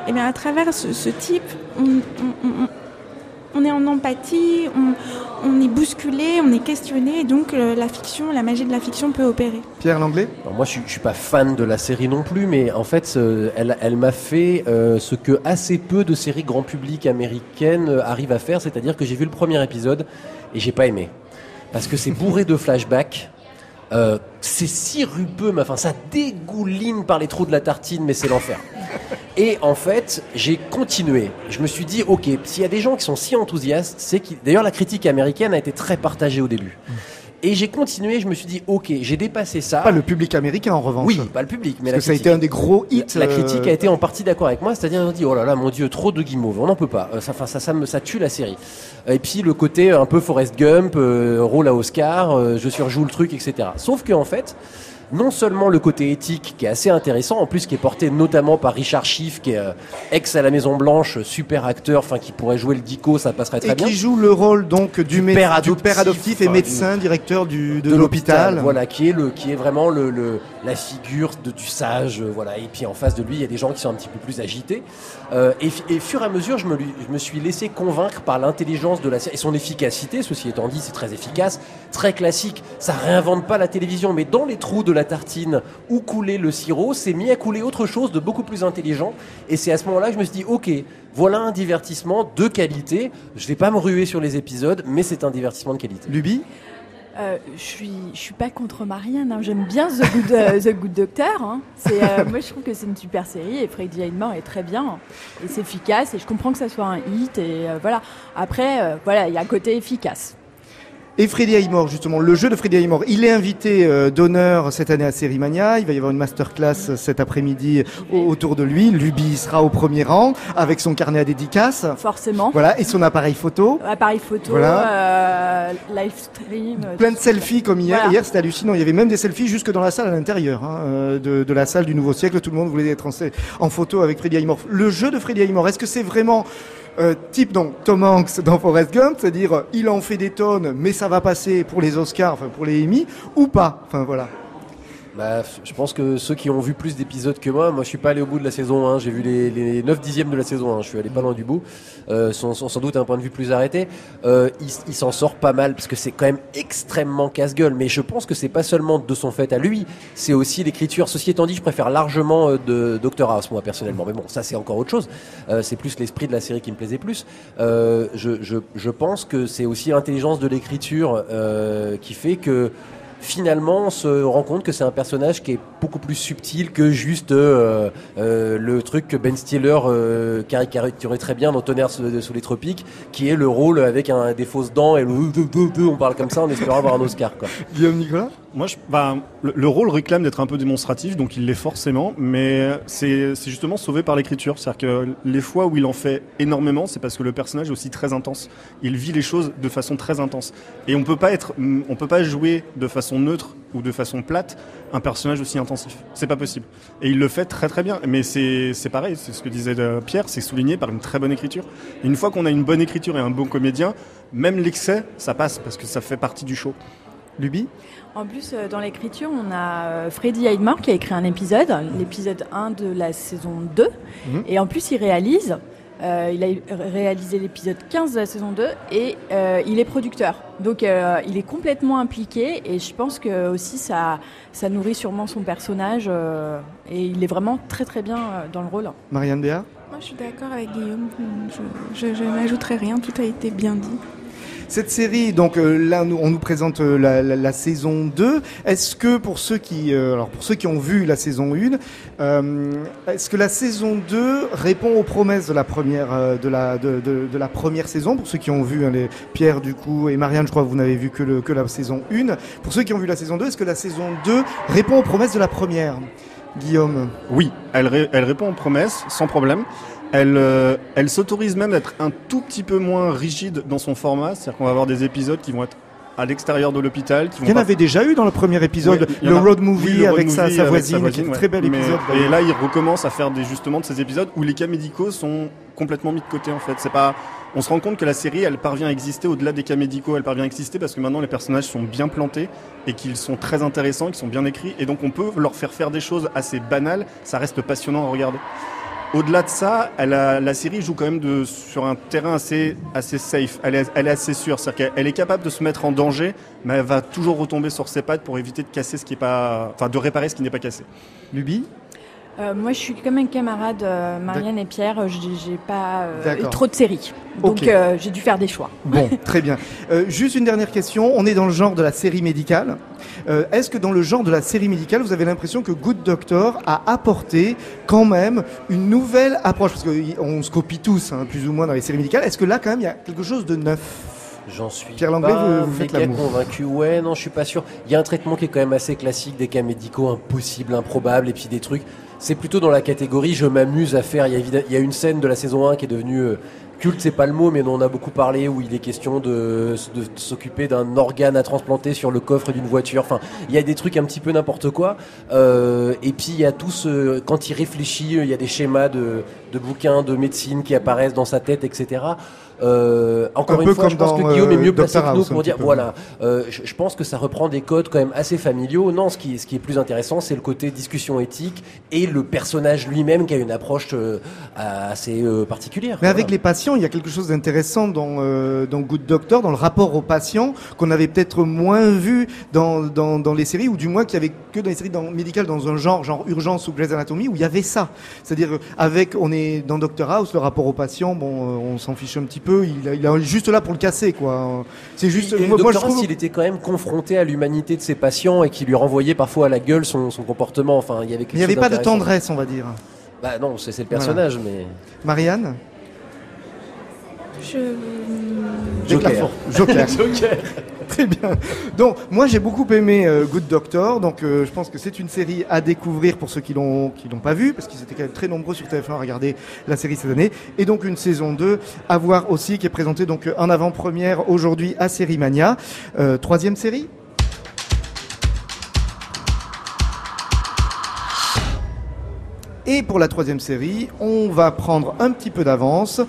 Et bien à travers ce, ce type, on, on- on- on est en empathie, on, on est bousculé, on est questionné. Et donc euh, la fiction, la magie de la fiction peut opérer. Pierre Langlais Alors moi, je suis, je suis pas fan de la série non plus, mais en fait, euh, elle, elle m'a fait euh, ce que assez peu de séries grand public américaines euh, arrivent à faire, c'est-à-dire que j'ai vu le premier épisode et j'ai pas aimé parce que c'est bourré de flashbacks. Euh, c'est si rupeux, mais enfin ça dégouline par les trous de la tartine, mais c'est l'enfer. Et en fait, j'ai continué. Je me suis dit, ok, s'il y a des gens qui sont si enthousiastes, c'est qui. D'ailleurs, la critique américaine a été très partagée au début. Et j'ai continué. Je me suis dit, ok, j'ai dépassé ça. Pas le public américain en revanche. Oui, pas le public, mais Parce la que ça a critique. été un des gros hits. La, la critique euh, a été en partie d'accord avec moi, c'est-à-dire on dit oh là là mon dieu trop de guimauve, on n'en peut pas, Euh, ça, ça, ça me ça tue la série. Et puis le côté un peu Forrest Gump, euh, rôle à Oscar, euh, je surjoue le truc, etc. Sauf que en fait, non seulement le côté éthique qui est assez intéressant, en plus qui est porté notamment par Richard Schiff, qui est euh, ex à la Maison Blanche, super acteur, enfin qui pourrait jouer le dico, ça passerait très Et bien. qui joue le rôle donc du, père du père adoptif, adoptif et médecin, directeur de, l'hôpital. Voilà, qui est le, qui est vraiment le, le- la figure de, du sage, euh, voilà. Et puis en face de lui, il y a des gens qui sont un petit peu plus agités. Euh, et, et fur et à mesure, je me, je me suis laissé convaincre par l'intelligence de la série et son efficacité. Ceci étant dit, c'est très efficace, très classique. Ça réinvente pas la télévision, mais dans les trous de la tartine où coulait le sirop, c'est mis à couler autre chose de beaucoup plus intelligent. Et c'est à ce moment-là que je me suis dit, ok, voilà un divertissement de qualité. Je vais pas me ruer sur les épisodes, mais c'est un divertissement de qualité. Luby? Euh, je suis, je suis pas contre Marianne. hein. J'aime bien The Good, euh, The Good Doctor. hein. Euh, moi, je trouve que c'est une super série et Freddie Highmore est très bien et c'est efficace. Et je comprends que ça soit un hit et euh, voilà. Après, voilà, il y a un côté efficace. Et Freddy Highmore, justement, le jeu de Freddy Highmore, il est invité euh, d'honneur cette année à Sérimania. Il va y avoir une masterclass euh, cet après-midi au- autour de lui. Luby sera au premier rang avec son carnet à dédicace. Forcément. Voilà, et son appareil photo. Appareil photo, Voilà. euh, live stream. Plein de selfies comme hier. Voilà. Hier, c'était hallucinant. Il y avait même des selfies jusque dans la salle à l'intérieur hein, euh, de, de la salle du Nouveau Siècle. Tout le monde voulait être en, en photo avec Freddy Highmore. Le jeu de Freddy Highmore, est-ce que c'est vraiment euh, type donc Tom Hanks dans Forrest Gump, c'est-à-dire euh, il en fait des tonnes, mais ça va passer pour les Oscars, enfin pour les Emmy, ou pas Enfin voilà. Bah, je pense que ceux qui ont vu plus d'épisodes que moi, moi je suis pas allé au bout de la saison 1, j'ai vu les, les 9 dixièmes de la saison 1, je suis allé pas loin du bout, euh, sont, sans doute un point de vue plus arrêté. Euh, il s'en sort pas mal parce que c'est quand même extrêmement casse-gueule, mais je pense que c'est pas seulement de son fait à lui, c'est aussi l'écriture. Ceci étant dit, je préfère largement euh, Dr House moi personnellement, mais bon, ça c'est encore autre chose. Euh, c'est plus l'esprit de la série qui me plaisait plus. Je, pense que c'est aussi l'intelligence de l'écriture qui fait que finalement on se rend compte que c'est un personnage qui est beaucoup plus subtil que juste euh, euh, le truc que Ben Stiller euh, caricaturait très bien dans Tonnerre sous, les tropiques, qui est le rôle avec un, des fausses dents et le, on parle comme ça en espérant avoir un Oscar. Quoi. Guillaume Nicolas? Moi, je, bah, le, rôle réclame d'être un peu démonstratif, donc il l'est forcément, mais c'est justement sauvé par l'écriture. C'est-à-dire que les fois où il en fait énormément, c'est parce que le personnage est aussi très intense. Il vit les choses de façon très intense. Et on peut pas être, on peut pas jouer de façon neutre ou de façon plate un personnage aussi intensif. C'est pas possible. Et il le fait très très bien. Mais c'est pareil, c'est ce que disait euh, Pierre, c'est souligné par une très bonne écriture. Et une fois qu'on a une bonne écriture et un bon comédien, même l'excès, ça passe parce que ça fait partie du show. Luby? En plus, euh, dans l'écriture, on a euh, Freddy Heidmar qui a écrit un épisode, l'épisode 1 de la saison 2. Mhm. Et en plus, il réalise. Euh, il a réalisé l'épisode 15 de la saison 2 et il est producteur. Donc il est complètement impliqué et je pense que aussi ça, ça nourrit sûrement son personnage et il est vraiment très très bien dans le rôle. Marianne Béa Moi je suis d'accord avec Guillaume, je, je n'ajouterai rien, tout a été bien dit. Cette série, donc euh, là, on nous présente euh, la, saison 2. Est-ce que pour ceux qui, euh, alors pour ceux qui ont vu la saison 1, est-ce que la saison 2 répond aux promesses de la première, de la, première saison? Pour ceux qui ont vu hein, les Pierre du coup et Marianne, je crois que vous n'avez vu que, la saison 1. Pour ceux qui ont vu la saison 2, est-ce que la saison 2 répond aux promesses de la première? Guillaume Oui, elle répond aux promesses sans problème. Elle, euh, elle s'autorise même d'être un tout petit peu moins rigide dans son format, c'est-à-dire qu'on va avoir des épisodes qui vont être à l'extérieur de l'hôpital. Il y en avait déjà eu dans le premier épisode, le, road movie avec, sa, voisine, qui est un très bel épisode. et là, il recommence à faire des, justement de ces épisodes où les cas médicaux sont complètement mis de côté en fait. C'est pas, on se rend compte que la série, elle parvient à exister au-delà des cas médicaux. Elle parvient à exister parce que maintenant les personnages sont bien plantés et qu'ils sont très intéressants, qu'ils sont bien écrits, et donc on peut leur faire faire des choses assez banales. Ça reste passionnant à regarder. Au-delà de ça, la série joue quand même de, sur un terrain assez, assez safe. Elle est, elle est assez sûre. C'est-à-dire qu'elle est capable de se mettre en danger, mais elle va toujours retomber sur ses pattes pour éviter de casser ce qui est pas, enfin, de réparer ce qui n'est pas cassé. Luby euh, moi, je suis comme un camarade, euh, Marianne et Pierre. Euh, j'ai pas eu trop de séries, donc j'ai dû faire des choix. Bon, très bien. juste une dernière question. On est dans le genre de la série médicale. Est-ce que dans le genre de la série médicale, vous avez l'impression que Good Doctor a apporté quand même une nouvelle approche? Parce qu'on se copie tous, hein, plus ou moins, dans les séries médicales. Est-ce que là, quand même, il y a quelque chose de neuf? J'en suis Pierre Langlais, vous, vous faites convaincu. Ouais, non, je suis pas sûr. Il y a un traitement qui est quand même assez classique des cas médicaux impossibles, improbables, et puis des trucs c'est plutôt dans la catégorie je m'amuse à faire. Il y, a, une scène de la saison 1 qui est devenue euh, culte, c'est pas le mot, mais dont on a beaucoup parlé, où il est question de, s'occuper d'un organe à transplanter sur le coffre d'une voiture. Enfin, il y a des trucs un petit peu n'importe quoi. Euh, et puis il y a tout ce, quand il réfléchit, il y a des schémas de, de bouquins de médecine qui apparaissent dans sa tête, etc. Euh, encore une fois, je pense que Guillaume est mieux euh, placé que nous pour dire, voilà, euh, je, pense que ça reprend des codes quand même assez familiaux. Non, ce qui, ce qui est plus intéressant, c'est le côté discussion éthique et le personnage lui-même qui a une approche assez particulière. Mais avec les patients, il y a quelque chose d'intéressant dans, dans Good Doctor, dans le rapport aux patients, qu'on avait peut-être moins vu dans, dans, dans, les séries, ou du moins qu'il y avait que dans les séries dans, médicales dans un genre, genre urgence ou Grey's Anatomy, où il y avait ça. C'est-à-dire, avec, on est dans Doctor House, le rapport aux patients, bon, on s'en fiche un petit peu il, est juste là pour le casser, quoi. C'est juste. Et, moi, je trouve... il était quand même confronté à l'humanité de ses patients et qui lui renvoyait parfois à la gueule son, comportement. Enfin, il y avait. Il n'y avait pas de tendresse, on va dire. Bah non, c'est le personnage, mais. Marianne? Je. Joker. Joker. Joker. Très bien. Donc, moi, j'ai beaucoup aimé euh, Good Doctor. Donc, euh, je pense que c'est une série à découvrir pour ceux qui l'ont qui l'ont pas vu, parce qu'ils étaient quand même très nombreux sur TF1 à regarder la série cette année. Et donc, une saison 2 à voir aussi, qui est présentée donc en avant-première aujourd'hui à Série Mania. Euh, troisième série? Et pour la troisième série, on va prendre un petit peu d'avance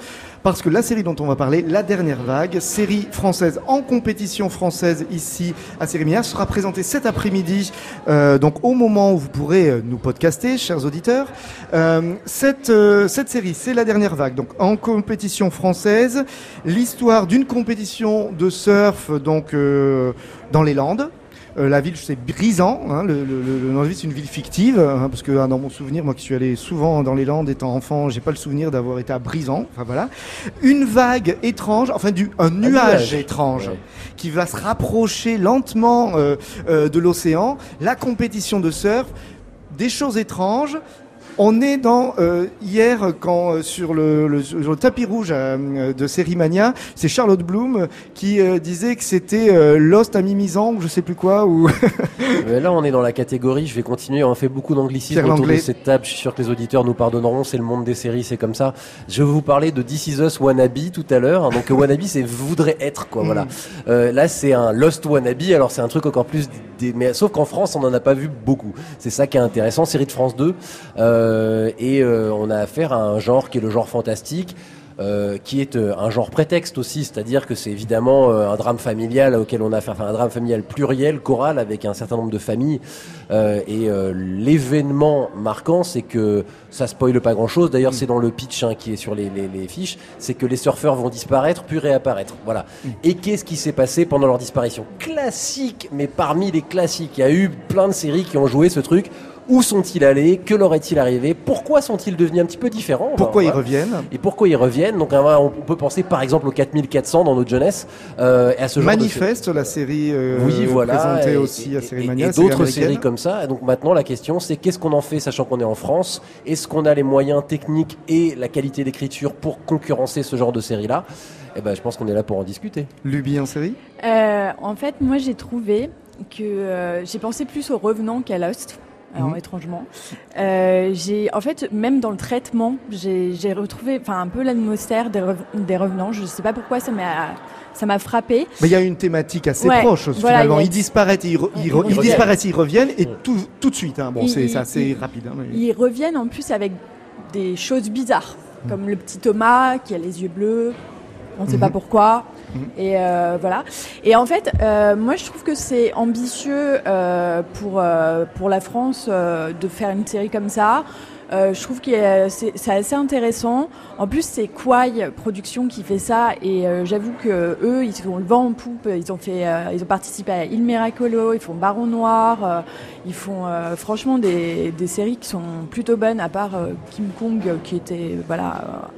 parce que la série dont on va parler, La Dernière Vague, série française en compétition française ici à Sérémia, sera présentée cet après-midi, euh, donc au moment où vous pourrez euh, nous podcaster, chers auditeurs. Euh, cette, cette série, c'est La Dernière Vague, donc en compétition française, l'histoire d'une compétition de surf donc dans les Landes Euh, la ville, c'est Brisant. Hein, le, le, le, nom de ville, c'est une ville fictive, hein, parce que hein, dans mon souvenir, moi qui suis allé souvent dans les Landes étant enfant, j'ai pas le souvenir d'avoir été à Brisant. Enfin voilà, une vague étrange, enfin du un nuage, nuage. étrange Ouais. qui va se rapprocher lentement euh, euh, de l'océan. La compétition de surf, des choses étranges. On est dans euh, hier quand euh, sur le, le- sur le tapis rouge euh, de Sérimania, c'est Charlotte Bloom euh, qui euh, disait que c'était euh, Lost à Mimizan ou je sais plus quoi ou Mais là, on est dans la catégorie, je vais continuer, on fait beaucoup d'anglicisme autour de cette table, je suis sûr que les auditeurs nous pardonneront, c'est le monde des séries, c'est comme ça. Je vais vous parler de This Is Us Wannabe tout à l'heure, donc Wannabe c'est voudrait être, quoi, voilà. Euh, là, c'est un Lost Wannabe, alors c'est un truc encore plus... Des, mais sauf qu'en France, on n'en a pas vu beaucoup. C'est ça qui est intéressant, série de France 2, euh, et euh, on a affaire à un genre qui est le genre fantastique, euh, qui est euh, un genre prétexte aussi, c'est-à-dire que c'est évidemment euh, un drame familial auquel on a affaire, enfin un drame familial pluriel, choral, avec un certain nombre de familles. Euh, et euh, l'événement marquant, c'est que ça spoile pas grand-chose. D'ailleurs, c'est dans le pitch hein, qui est sur les, les- les fiches, c'est que les surfeurs vont disparaître puis réapparaître. Voilà. Et qu'est-ce qui s'est passé pendant leur disparition? Classique, mais parmi les classiques, il y a eu plein de séries qui ont joué ce truc. Où sont-ils allés? Que leur est-il arrivé? Pourquoi sont-ils devenus un petit peu différents? Pourquoi ils reviennent? Et pourquoi ils reviennent? Donc euh, on peut penser par exemple aux 4400 dans notre jeunesse euh, et à ce genre de Manifeste, la série euh, oui, voilà, présentée et, aussi et- à Série Mania, et série d'autres séries comme ça. Et donc maintenant, la question, c'est qu'est-ce qu'on en fait, sachant qu'on est en France? Est-ce qu'on a les moyens techniques et la qualité d'écriture pour concurrencer ce genre de série-là? Eh ben, je pense qu'on est là pour en discuter. Lubie en série? Euh, en fait, moi, j'ai trouvé que euh, j'ai pensé plus aux revenants qu'à Lost. Alors, Mhm. étrangement, euh, j'ai en fait même dans le traitement, j'ai j'ai retrouvé, enfin un peu l'atmosphère des, rev- des revenants. Je sais pas pourquoi ça m'a ça m'a frappé. Mais il y a une thématique assez Ouais, proche voilà, finalement. a- Ils disparaissent, ils, re- ils, re- Ils ils reviennent. disparaissent, ils reviennent et tout, tout de suite. Hein. Bon, c'est assez ils- rapide. hein, mais- Ils reviennent en plus avec des choses bizarres, comme le petit Thomas qui a les yeux bleus. On ne sait pas Mhm. pourquoi. Mhm. Et euh, voilà. Et en fait, euh, moi, je trouve que c'est ambitieux euh, pour pour la France de faire une série comme ça. Je trouve que c'est assez intéressant. En plus, c'est Quai Production qui fait ça, et j'avoue que eux, ils ont le vent en poupe. Ils ont fait, ils ont participé à Il Miracolo, ils font Baron Noir, ils font franchement des, des séries qui sont plutôt bonnes, à part Kim Kong qui était voilà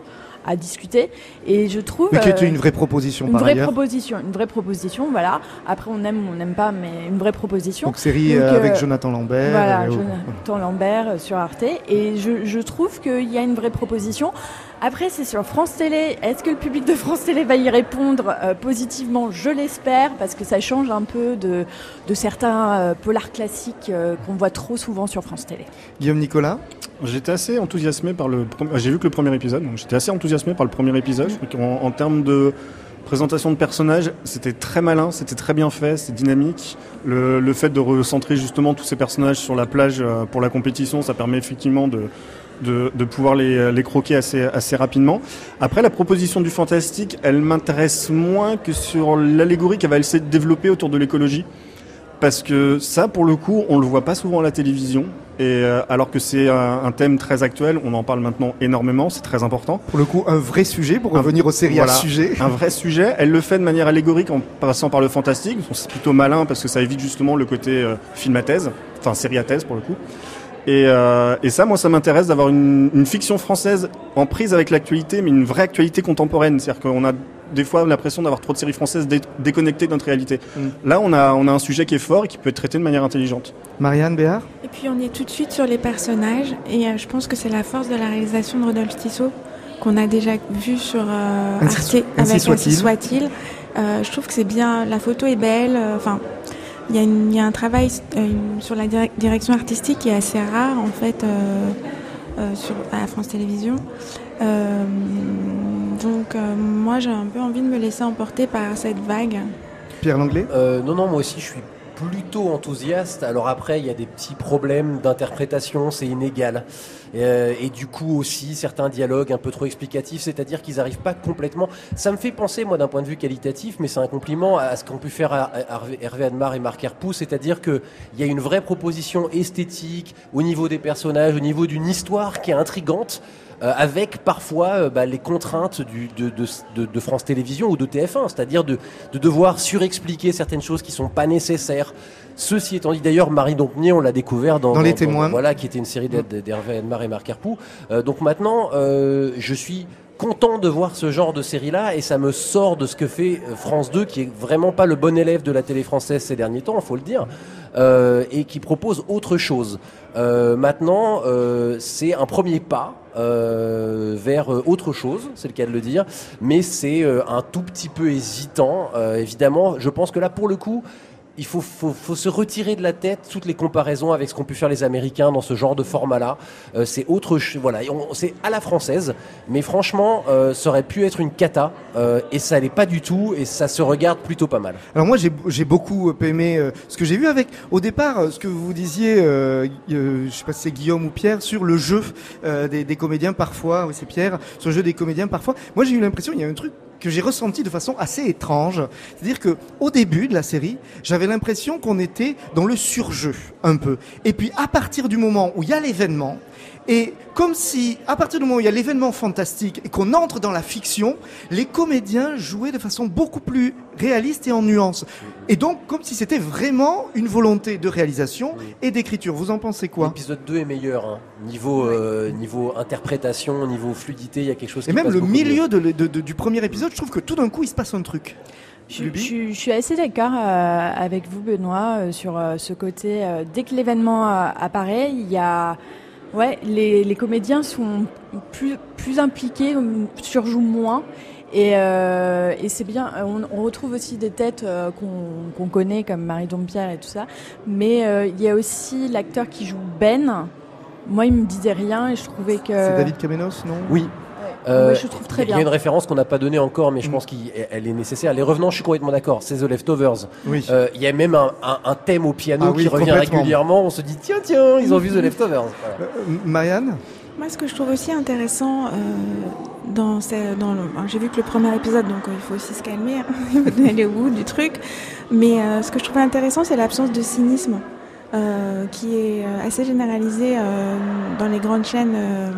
à discuter. Et je trouve Mais qui euh, était une vraie proposition une par vraie ailleurs. proposition, une vraie proposition, voilà. Après, on aime ou on n'aime pas, mais une vraie proposition. Donc série Donc, euh, avec euh, Jonathan Lambert. Voilà, euh, Jonathan Lambert euh, sur Arte. Et je, je trouve qu'il y a une vraie proposition. Après, c'est sur France Télé. Est-ce que le public de France Télé va y répondre euh, positivement? Je l'espère, parce que ça change un peu de, de certains euh, polars classiques euh, qu'on voit trop souvent sur France Télé. Guillaume Nicolas? J'étais assez enthousiasmé par le. prom- J'ai vu que le premier épisode, j'étais assez enthousiasmé par le premier épisode. En termes de présentation de personnages, c'était très malin, c'était très bien fait, c'est dynamique. Le, le fait de recentrer justement tous ces personnages sur la plage euh, pour la compétition, ça permet effectivement de, de, de pouvoir les, les croquer assez, assez rapidement. Après, la proposition du fantastique, elle m'intéresse moins que sur l'allégorie qu'elle va essayer de développer autour de l'écologie. Parce que ça, pour le coup, on le voit pas souvent à la télévision. Et euh, alors que c'est un, un thème très actuel, on en parle maintenant énormément, c'est très important. Pour le coup, un vrai sujet pour revenir aux séries voilà. à sujet. Un vrai sujet. Elle le fait de manière allégorique en passant par le fantastique. C'est plutôt malin parce que ça évite justement le côté euh, film à thèse, enfin série à thèse pour le coup. Et, euh, et ça, moi, ça m'intéresse d'avoir une, une fiction française en prise avec l'actualité, mais une vraie actualité contemporaine. C'est-à-dire qu'on a des fois l'impression d'avoir trop de séries françaises dé- déconnectées de notre réalité. Mm. Là, on a, on a un sujet qui est fort et qui peut être traité de manière intelligente. Marianne Béard. Et puis on est tout de suite sur les personnages et euh, je pense que c'est la force de la réalisation de Rodolphe Tissot qu'on a déjà vu sur euh, Ainsi Arte so- avec soit-il. Ainsi soit-il. Euh, je trouve que c'est bien, la photo est belle. euh, Enfin, il y, a y un travail euh, une- sur la direc- direction artistique qui est assez rare en fait euh, euh, sur, à France Télévisions. Euh, donc euh, moi j'ai un peu envie de me laisser emporter par cette vague. Pierre Langlais? Euh, non, non, moi aussi, je suis plutôt enthousiaste. Alors après, il y a des petits problèmes d'interprétation, c'est inégal. Euh, et du coup aussi, certains dialogues un peu trop explicatifs, c'est-à-dire qu'ils n'arrivent pas complètement... Ça me fait penser, moi, d'un point de vue qualitatif, mais c'est un compliment à ce qu'ont pu faire à- Hervé Admar et Marc Herpoux, c'est-à-dire qu'il y a une vraie proposition esthétique au niveau des personnages, au niveau d'une histoire qui est intrigante, euh, avec parfois euh, bah, les contraintes du, de, de, de, de France Télévisions ou de TF1, c'est-à-dire de, de devoir surexpliquer certaines choses qui sont pas nécessaires. Ceci étant dit, d'ailleurs, Marie Dompnier, on l'a découvert dans, Dans Les Témoins. voilà, qui était une série d'Ed- d'Hervé Edmar et Marc Herpoux. Euh, donc maintenant, je suis content de voir ce genre de série-là et ça me sort de ce que fait France 2, qui est vraiment pas le bon élève de la télé française ces derniers temps, faut le dire, euh, et qui propose autre chose. Euh, maintenant, euh, c'est un premier pas. euh, vers euh, autre chose, c'est le cas de le dire, mais c'est euh, un tout petit peu hésitant. Évidemment, je pense que là, pour le coup, il faut, faut, faut se retirer de la tête toutes les comparaisons avec ce qu'ont pu faire les Américains dans ce genre de format-là. Euh, c'est autre, voilà, c'est à la française, mais franchement, euh, ça aurait pu être une cata, euh, et ça l'est pas du tout, et ça se regarde plutôt pas mal. Alors moi j'ai j'ai beaucoup aimé euh, ce que j'ai vu avec au départ ce que vous disiez je sais pas si c'est Guillaume ou Pierre sur le jeu des, des comédiens parfois oui c'est Pierre sur le jeu des comédiens parfois moi j'ai eu l'impression il y a un truc que j'ai ressenti de façon assez étrange. C'est-à-dire que au début de la série j'avais l'impression qu'on était dans le surjeu un peu. Et puis à partir du moment où il y a l'événement et comme si, à partir du moment où il y a l'événement fantastique et qu'on entre dans la fiction, les comédiens jouaient de façon beaucoup plus réaliste et en nuance. Et donc, comme si c'était vraiment une volonté de réalisation et d'écriture. Vous en pensez quoi? L'épisode 2 est meilleur, hein. niveau, euh, niveau interprétation, niveau fluidité, il y a quelque chose qui Et même passe le milieu de, de- de- du premier épisode, je trouve que tout d'un coup, il se passe un truc. Je, Luby je- je suis assez d'accord euh, avec vous, Benoît, euh, sur euh, ce côté. dès que l'événement apparaît, il y a, ouais, les, les comédiens sont plus plus impliqués, euh, surjouent moins. Et, euh, et c'est bien. euh, On, on retrouve aussi des têtes euh, qu'on qu'on connaît comme Marie Dompierre et tout ça. Mais euh, il y a aussi l'acteur qui joue Ben. Moi, il me disait rien et je trouvais que. C'est David Kamenos, non? Oui, Euh, ouais, je trouve très Il y a une référence qu'on n'a pas donnée encore, mais je Mm. pense qu'elle est nécessaire. Les revenants, je suis complètement d'accord. C'est The Leftovers. Oui. Euh, Il y a même un, un- un thème au piano Ah oui, qui revient régulièrement. On se dit tiens tiens, ils ont vu The Leftovers. Voilà. Euh, Marianne Moi, ce que je trouve aussi intéressant euh, dans, le, j'ai vu que le premier épisode, donc euh, il faut aussi se calmer, hein, aller au bout du truc. Mais euh, ce que je trouvais intéressant, c'est l'absence de cynisme. euh, qui est assez généralisé euh, dans les grandes chaînes, euh,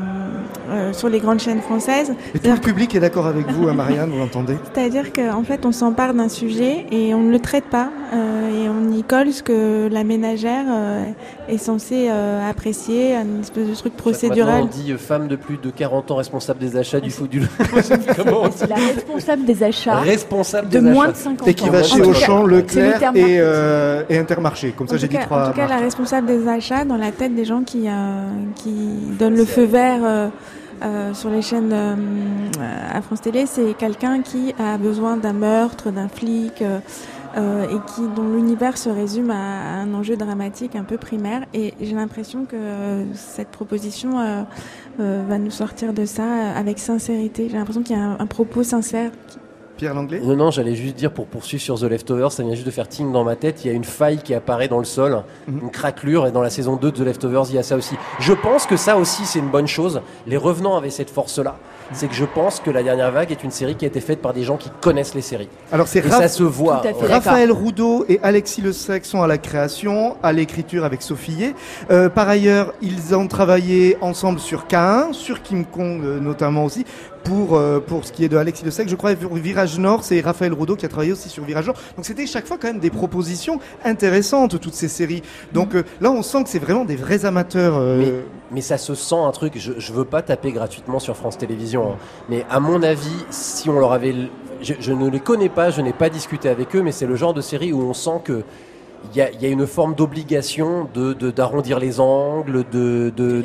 euh, sur les grandes chaînes françaises. Et tout le public est d'accord avec vous, hein, Marianne, vous l'entendez C'est-à-dire qu'en fait, on s'empare d'un sujet et on ne le traite pas euh, et on y colle ce que la ménagère euh, est censée euh, apprécier, un espèce de truc procédural. on dit euh, femme de plus de 40 ans responsable des achats du foot du. Comment on dit C'est la responsable des achats Responsable de des moins achats. de 50 ans. Et qui va chez Auchan, Leclerc et, euh, et Intermarché. Comme ça, En j'ai tout dit cas, trois en tout cas, la responsable des achats, dans la tête des gens qui, euh, qui donnent le feu vert euh, sur les chaînes euh, à France Télé, c'est quelqu'un qui a besoin d'un meurtre, d'un flic, euh, euh, et qui dont l'univers se résume à, un enjeu dramatique un peu primaire. Et j'ai l'impression que euh, cette proposition va nous sortir de ça avec sincérité. J'ai l'impression qu'il y a un propos sincère. Pierre Langlais Non, non, j'allais juste dire pour poursuivre sur The Leftovers, ça vient juste de faire ting dans ma tête. Il y a une faille qui apparaît dans le sol, Mhm. une craquelure, et dans la saison 2 de The Leftovers, il y a ça aussi. Je pense que ça aussi, c'est une bonne chose. Les revenants avaient cette force-là. C'est que je pense que La Dernière Vague est une série qui a été faite par des gens qui connaissent les séries. Alors, c'est Et Raph- ça se voit. Raphaël Roudot et Alexis Le Sec sont à la création, à l'écriture avec Sophie. Euh, par ailleurs, ils ont travaillé ensemble sur K1, sur Kim Kong euh, notamment aussi. Pour, euh, pour ce qui est de Alexis Le Sec, je crois, Virage Nord, c'est Raphaël Roudot qui a travaillé aussi sur Virage Nord. Donc c'était chaque fois quand même des propositions intéressantes, toutes ces séries. Donc euh, là, on sent que c'est vraiment des vrais amateurs. euh, Mais ça se sent un truc, je, je veux pas taper gratuitement sur France Télévisions, hein. mais à mon avis, si on leur avait... Je, je ne les connais pas, je n'ai pas discuté avec eux, mais c'est le genre de série où on sent que il y a, il y a une forme d'obligation de de- d'arrondir les angles, de de,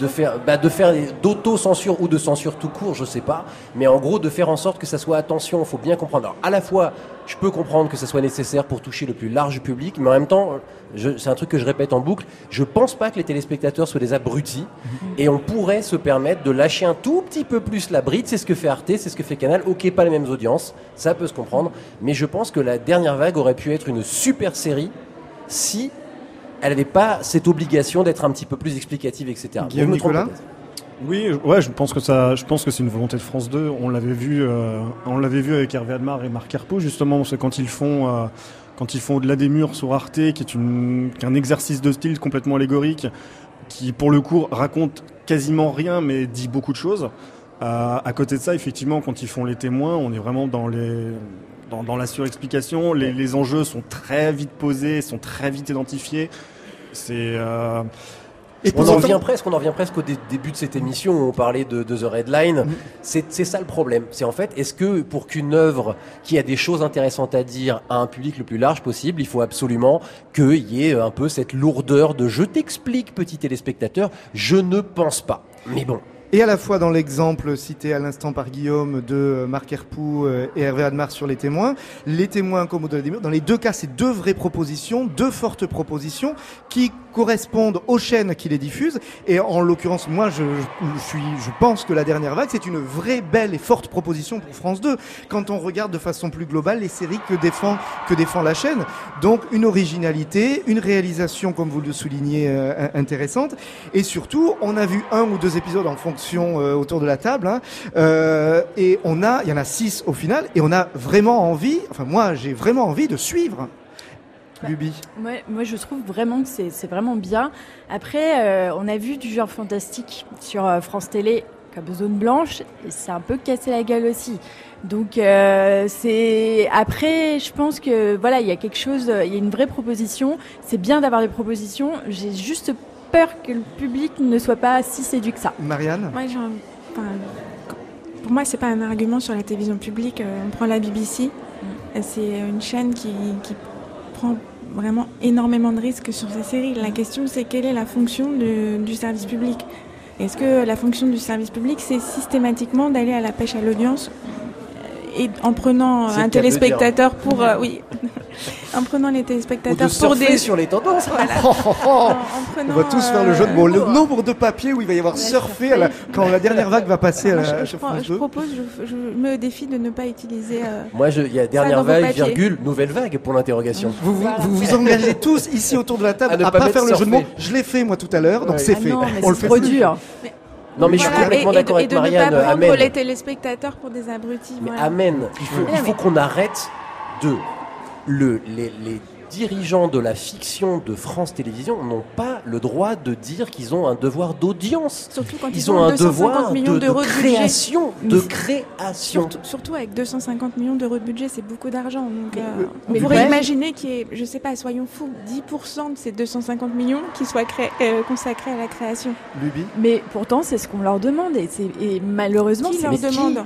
de, faire bah, de faire d'auto-censure ou de censure tout court, je sais pas, mais en gros de faire en sorte que ça soit attention, faut bien comprendre. Alors, à la fois, je peux comprendre que ça soit nécessaire pour toucher le plus large public, mais en même temps, c'est un truc que je répète en boucle, je pense pas que les téléspectateurs soient des abrutis, et on pourrait se permettre de lâcher un tout petit peu plus la bride, c'est ce que fait Arte, c'est ce que fait Canal, ok, pas les mêmes audiences, ça peut se comprendre, mais je pense que la dernière vague aurait pu être une super série si elle n'avait pas cette obligation d'être un petit peu plus explicative, etc. Guillaume Nicolas. Oui, je- ouais, je pense que ça, je pense que c'est une volonté de France 2. On l'avait vu, euh, on l'avait vu avec Hervé Admar et Marc Herpo justement, c'est quand ils font, euh, quand ils font au-delà des murs sur Arte, qui est une, qui est un exercice de style complètement allégorique. qui pour le coup raconte quasiment rien mais dit beaucoup de choses. Euh, à côté de ça, effectivement, quand ils font les témoins, on est vraiment dans les dans, dans la surexplication. Les, les enjeux sont très vite posés, sont très vite identifiés. C'est Et On en revient presque, on en revient presque au dé- début de cette émission où on parlait de, de The Red Line. Mm. C'est c'est ça le problème. C'est en fait, est-ce que pour qu'une œuvre qui a des choses intéressantes à dire à un public le plus large possible, il faut absolument qu'il y ait un peu cette lourdeur de je t'explique, petit téléspectateur, je ne pense pas. Mais bon, Et à la fois dans l'exemple cité à l'instant par Guillaume de euh, Marc Herpoux euh, et Hervé Admar sur les témoins, les témoins comme au-delà des murs, dans les deux cas, c'est deux vraies propositions, deux fortes propositions qui correspondent aux chaînes qui les diffusent. Et en l'occurrence, moi, je, suis, je pense que la dernière vague, c'est une vraie belle et forte proposition pour France 2. Quand on regarde de façon plus globale les séries que défend, que défend la chaîne. Donc, une originalité, une réalisation, comme vous le soulignez, euh, intéressante. Et surtout, on a vu un ou deux épisodes en fonction euh, autour de la table. hein. Euh, et on a, il y en a six au final. Et on a vraiment envie, enfin, moi, j'ai vraiment envie de suivre. Luby. Moi, moi, je trouve vraiment que c'est vraiment bien. Après, euh, on a vu du genre fantastique sur euh, France Télé comme Zone Blanche, et c'est un peu cassé la gueule aussi. Donc, euh, c'est après, je pense que voilà, il y a quelque chose, il y a une vraie proposition. C'est bien d'avoir des propositions. J'ai juste peur que le public ne soit pas si séduit que ça. Marianne enfin, pour moi, c'est pas un argument sur la télévision publique. On prend la BBC, Euh, c'est une chaîne qui, qui prend vraiment énormément de risques sur ses séries. La question, c'est quelle est la fonction du service public? Est-ce que la fonction du service public, c'est systématiquement d'aller à la pêche à l'audience et en prenant un téléspectateur pour euh, oui, en prenant les de téléspectateurs pour surfer des sur les tendances. voilà. Oh, oh, oh. En- en On va tous faire le jeu de euh, mots. Le cours. nombre de papiers où il va y avoir Ouais, surfé à la- quand la dernière vague va passer à la, je, je je 2. propose, je, je me défie de ne pas utiliser. euh, Moi, je- il y a dernière vague, virgule, nouvelle vague pour l'interrogation. Vous vous, vous vous engagez tous ici autour de la À table ne à pas pas faire le jeu de mots. surfer. Je l'ai fait moi tout à l'heure, donc Ouais. c'est Ah fait. non, mais On le c'est fait trop plus. dur. Non, mais je suis voilà, complètement d'accord avec et de ne Marianne. pas prendre Amen. les téléspectateurs pour des abrutis. Mais voilà. amen. Il faut, non, faut qu'on arrête de le, les, les dirigeants de la fiction de France Télévisions n'ont pas le droit de dire qu'ils ont un devoir d'audience. Surtout quand ils, Ils ont un 250 devoir millions de, création, de création. Surtout, surtout avec 250 millions d'euros de budget, c'est beaucoup d'argent. Donc, Mais, euh, on mais pourrait imaginer qu'il y ait, je sais pas, soyons fous, 10% de ces 250 millions qui soient cré- euh, consacrés à la création. Luby. Mais pourtant, c'est ce qu'on leur demande et, c'est- et malheureusement, Qui c'est leur qui demande?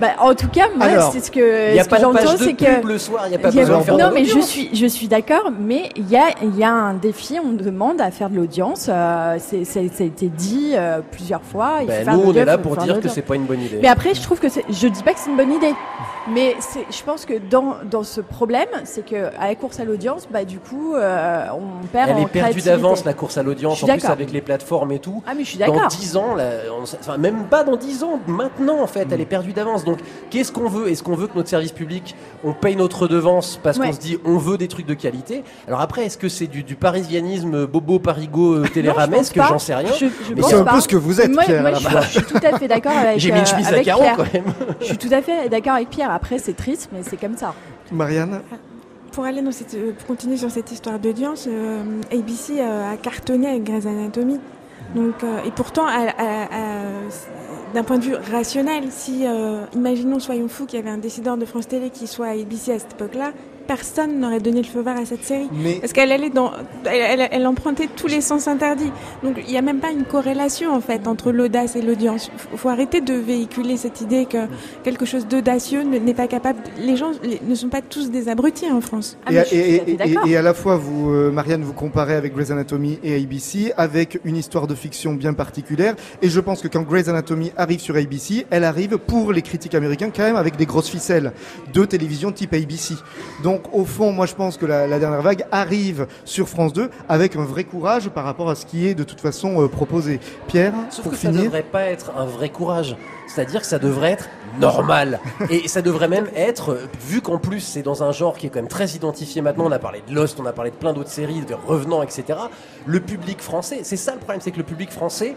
Bah, en tout cas, moi, c'est ce que, Il n'y a ce pas que de j'entends, c'est que. le soir, il n'y a pas y a- besoin de faire non, mais je suis, je suis d'accord, mais il y a, il y a un défi, on demande à faire de l'audience. euh, c'est, c'est- ça a été dit euh, plusieurs fois. il Ben, nous, on est là pour dire que c'est pas une bonne idée. Mais après, je trouve que c'est, je dis pas que c'est une bonne idée. Mais c'est, je pense que dans, dans ce problème, c'est que à la course à l'audience, bah, du coup, euh, on perd Elle en est perdue d'avance, la course à l'audience, en plus avec les plateformes et tout. Ah, mais je suis Dans d'accord. 10 ans, là, on- enfin même pas dans 10 ans, maintenant en fait, elle est perdue d'avance. Donc qu'est-ce qu'on veut? Est-ce qu'on veut que notre service public, on paye notre redevance parce Ouais. qu'on se dit on veut des trucs de qualité? Alors après, est-ce que c'est du, du parisianisme bobo parigo euh, téléramesque. J'en sais rien. Je, je Mais C'est un pas. peu ce que vous êtes, moi, Pierre. moi, je, suis tout à fait d'accord avec, J'ai mis une euh, chemise à avec carreaux Pierre. quand même. Je suis tout à fait d'accord avec Pierre. Après, c'est triste, mais c'est comme ça. Marianne? Pour aller dans cette, euh, pour continuer sur cette histoire d'audience, euh, ABC euh, a cartonné avec Grey's Anatomy. Donc, euh, et pourtant, à- à- d'un point de vue rationnel, si, euh, imaginons, soyons fous, qu'il y avait un décideur de France Télé qui soit à à cette époque-là, personne n'aurait donné le feu vert à cette série. Mais Parce qu'elle allait dans, elle, elle- elle empruntait tous les sens interdits. Donc il n'y a même pas une corrélation en fait entre l'audace et l'audience. Il faut arrêter de véhiculer cette idée que quelque chose d'audacieux ne- n'est pas capable. Les gens ne sont pas tous des abrutis en France. Ah, à- et à la fois, vous, euh, Marianne, vous comparez avec Grey's Anatomy et ABC, avec une histoire de fiction bien particulière. Et je pense que quand Grey's Anatomy arrive sur ABC, elle arrive pour les critiques américains quand même avec des grosses ficelles de télévision type ABC. Donc au fond, moi je pense que la, la dernière vague arrive sur France 2 avec un vrai courage par rapport à ce qui est de toute façon euh, proposé. Pierre, Sauf pour que ça finir. devrait pas être un vrai courage. C'est-à-dire que ça devrait être normal. Et ça devrait même être, vu qu'en plus c'est dans un genre qui est quand même très identifié maintenant, on a parlé de Lost, on a parlé de plein d'autres séries, de Revenants, etc. Le public français, c'est ça le problème, c'est que le public français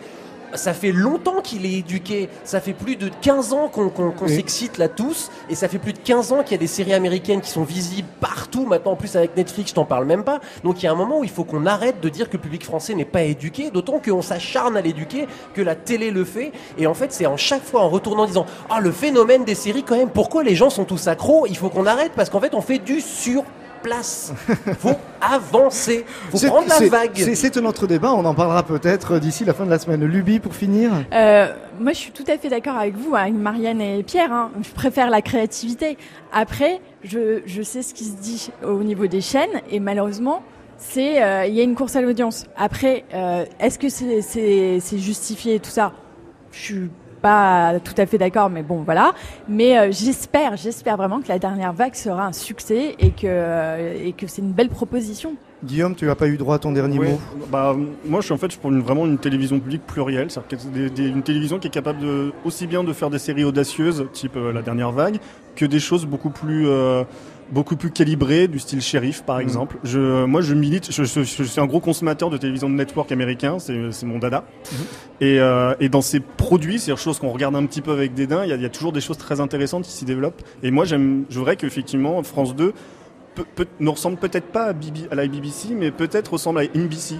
ça fait longtemps qu'il est éduqué. Ça fait plus de 15 ans qu'on s'excite là tous. Et ça fait plus de 15 ans qu'il y a des séries américaines qui sont visibles partout. Maintenant, en plus, avec Netflix, je t'en parle même pas. Donc, il y a un moment où il faut qu'on arrête de dire que le public français n'est pas éduqué. D'autant qu'on s'acharne à l'éduquer, que la télé le fait. Et en fait, c'est en chaque fois en retournant en disant Ah, le phénomène des séries, quand même, pourquoi les gens sont tous accros? Il faut qu'on arrête parce qu'en fait, on fait du sur place. Faut avancer. Faut C'est- prendre la c'est- vague. C'est c'est un autre débat, on en parlera peut-être d'ici la fin de la semaine. Luby, pour finir Euh, moi, je suis tout à fait d'accord avec vous, avec Marianne et Pierre. hein. Je préfère la créativité. Après, je, je sais ce qui se dit au niveau des chaînes, et malheureusement, c'est euh, il y a une course à l'audience. Après, euh, est-ce que c'est c'est c'est justifié tout ça? Je suis pas tout à fait d'accord, mais bon, voilà. Mais euh, j'espère, j'espère vraiment que la dernière vague sera un succès et que euh, et que c'est une belle proposition. Guillaume, tu n'as pas eu droit à ton dernier Oui. mot? Bah, moi, je suis en fait je suis pour une, vraiment une télévision publique plurielle, c'est-à-dire que des- des- une télévision qui est capable de, aussi bien de faire des séries audacieuses, type euh, La Dernière Vague, que des choses beaucoup plus, euh, beaucoup plus calibrées, du style Shérif, par Mhm. exemple. Je, moi, je milite, je, je- je suis un gros consommateur de télévision de network américain, c'est mon dada. Mhm. Et, euh, et dans ces produits, c'est des choses qu'on regarde un petit peu avec dédain, il y, a, il y a toujours des choses très intéressantes qui s'y développent. Et moi, j'aime, je voudrais qu'effectivement, France 2 peut- peut- ne ressemble peut-être pas à, BB à la BBC, mais peut-être ressemble à NBC.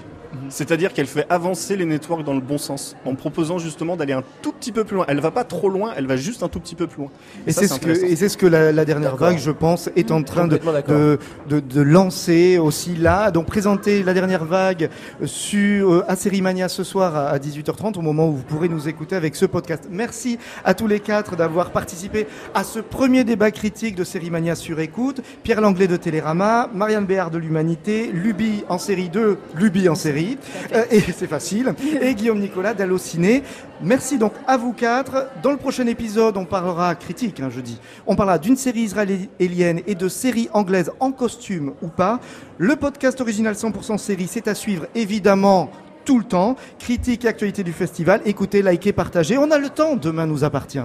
C'est-à-dire qu'elle fait avancer les networks dans le bon sens, en proposant justement d'aller un tout petit peu plus loin. Elle va pas trop loin, elle va juste un tout petit peu plus loin. Et c'est ce que, intéressant. et c'est ce que la, la dernière vague, je pense, est en train de, Complètement d'accord. de, de, de lancer aussi là. Donc présenter la dernière vague sur euh, à Sérimania ce soir à, à 18h30, au moment où vous pourrez nous écouter avec ce podcast. Merci à tous les quatre d'avoir participé à ce premier débat critique de Sérimania sur écoute. Pierre Langlais de Télérama, Marianne Béard de l'Humanité, Luby en série 2, Luby en série, Euh, et c'est facile, et Guillaume Nicolas d'Allociné. Merci donc à vous quatre. Dans le prochain épisode, on parlera critique, hein, je dis. On parlera d'une série israélienne et de séries anglaises en costume ou pas. Le podcast original 100% série, c'est à suivre évidemment tout le temps. Critique et actualité du festival. Écoutez, likez, partagez. On a le temps. Demain nous appartient.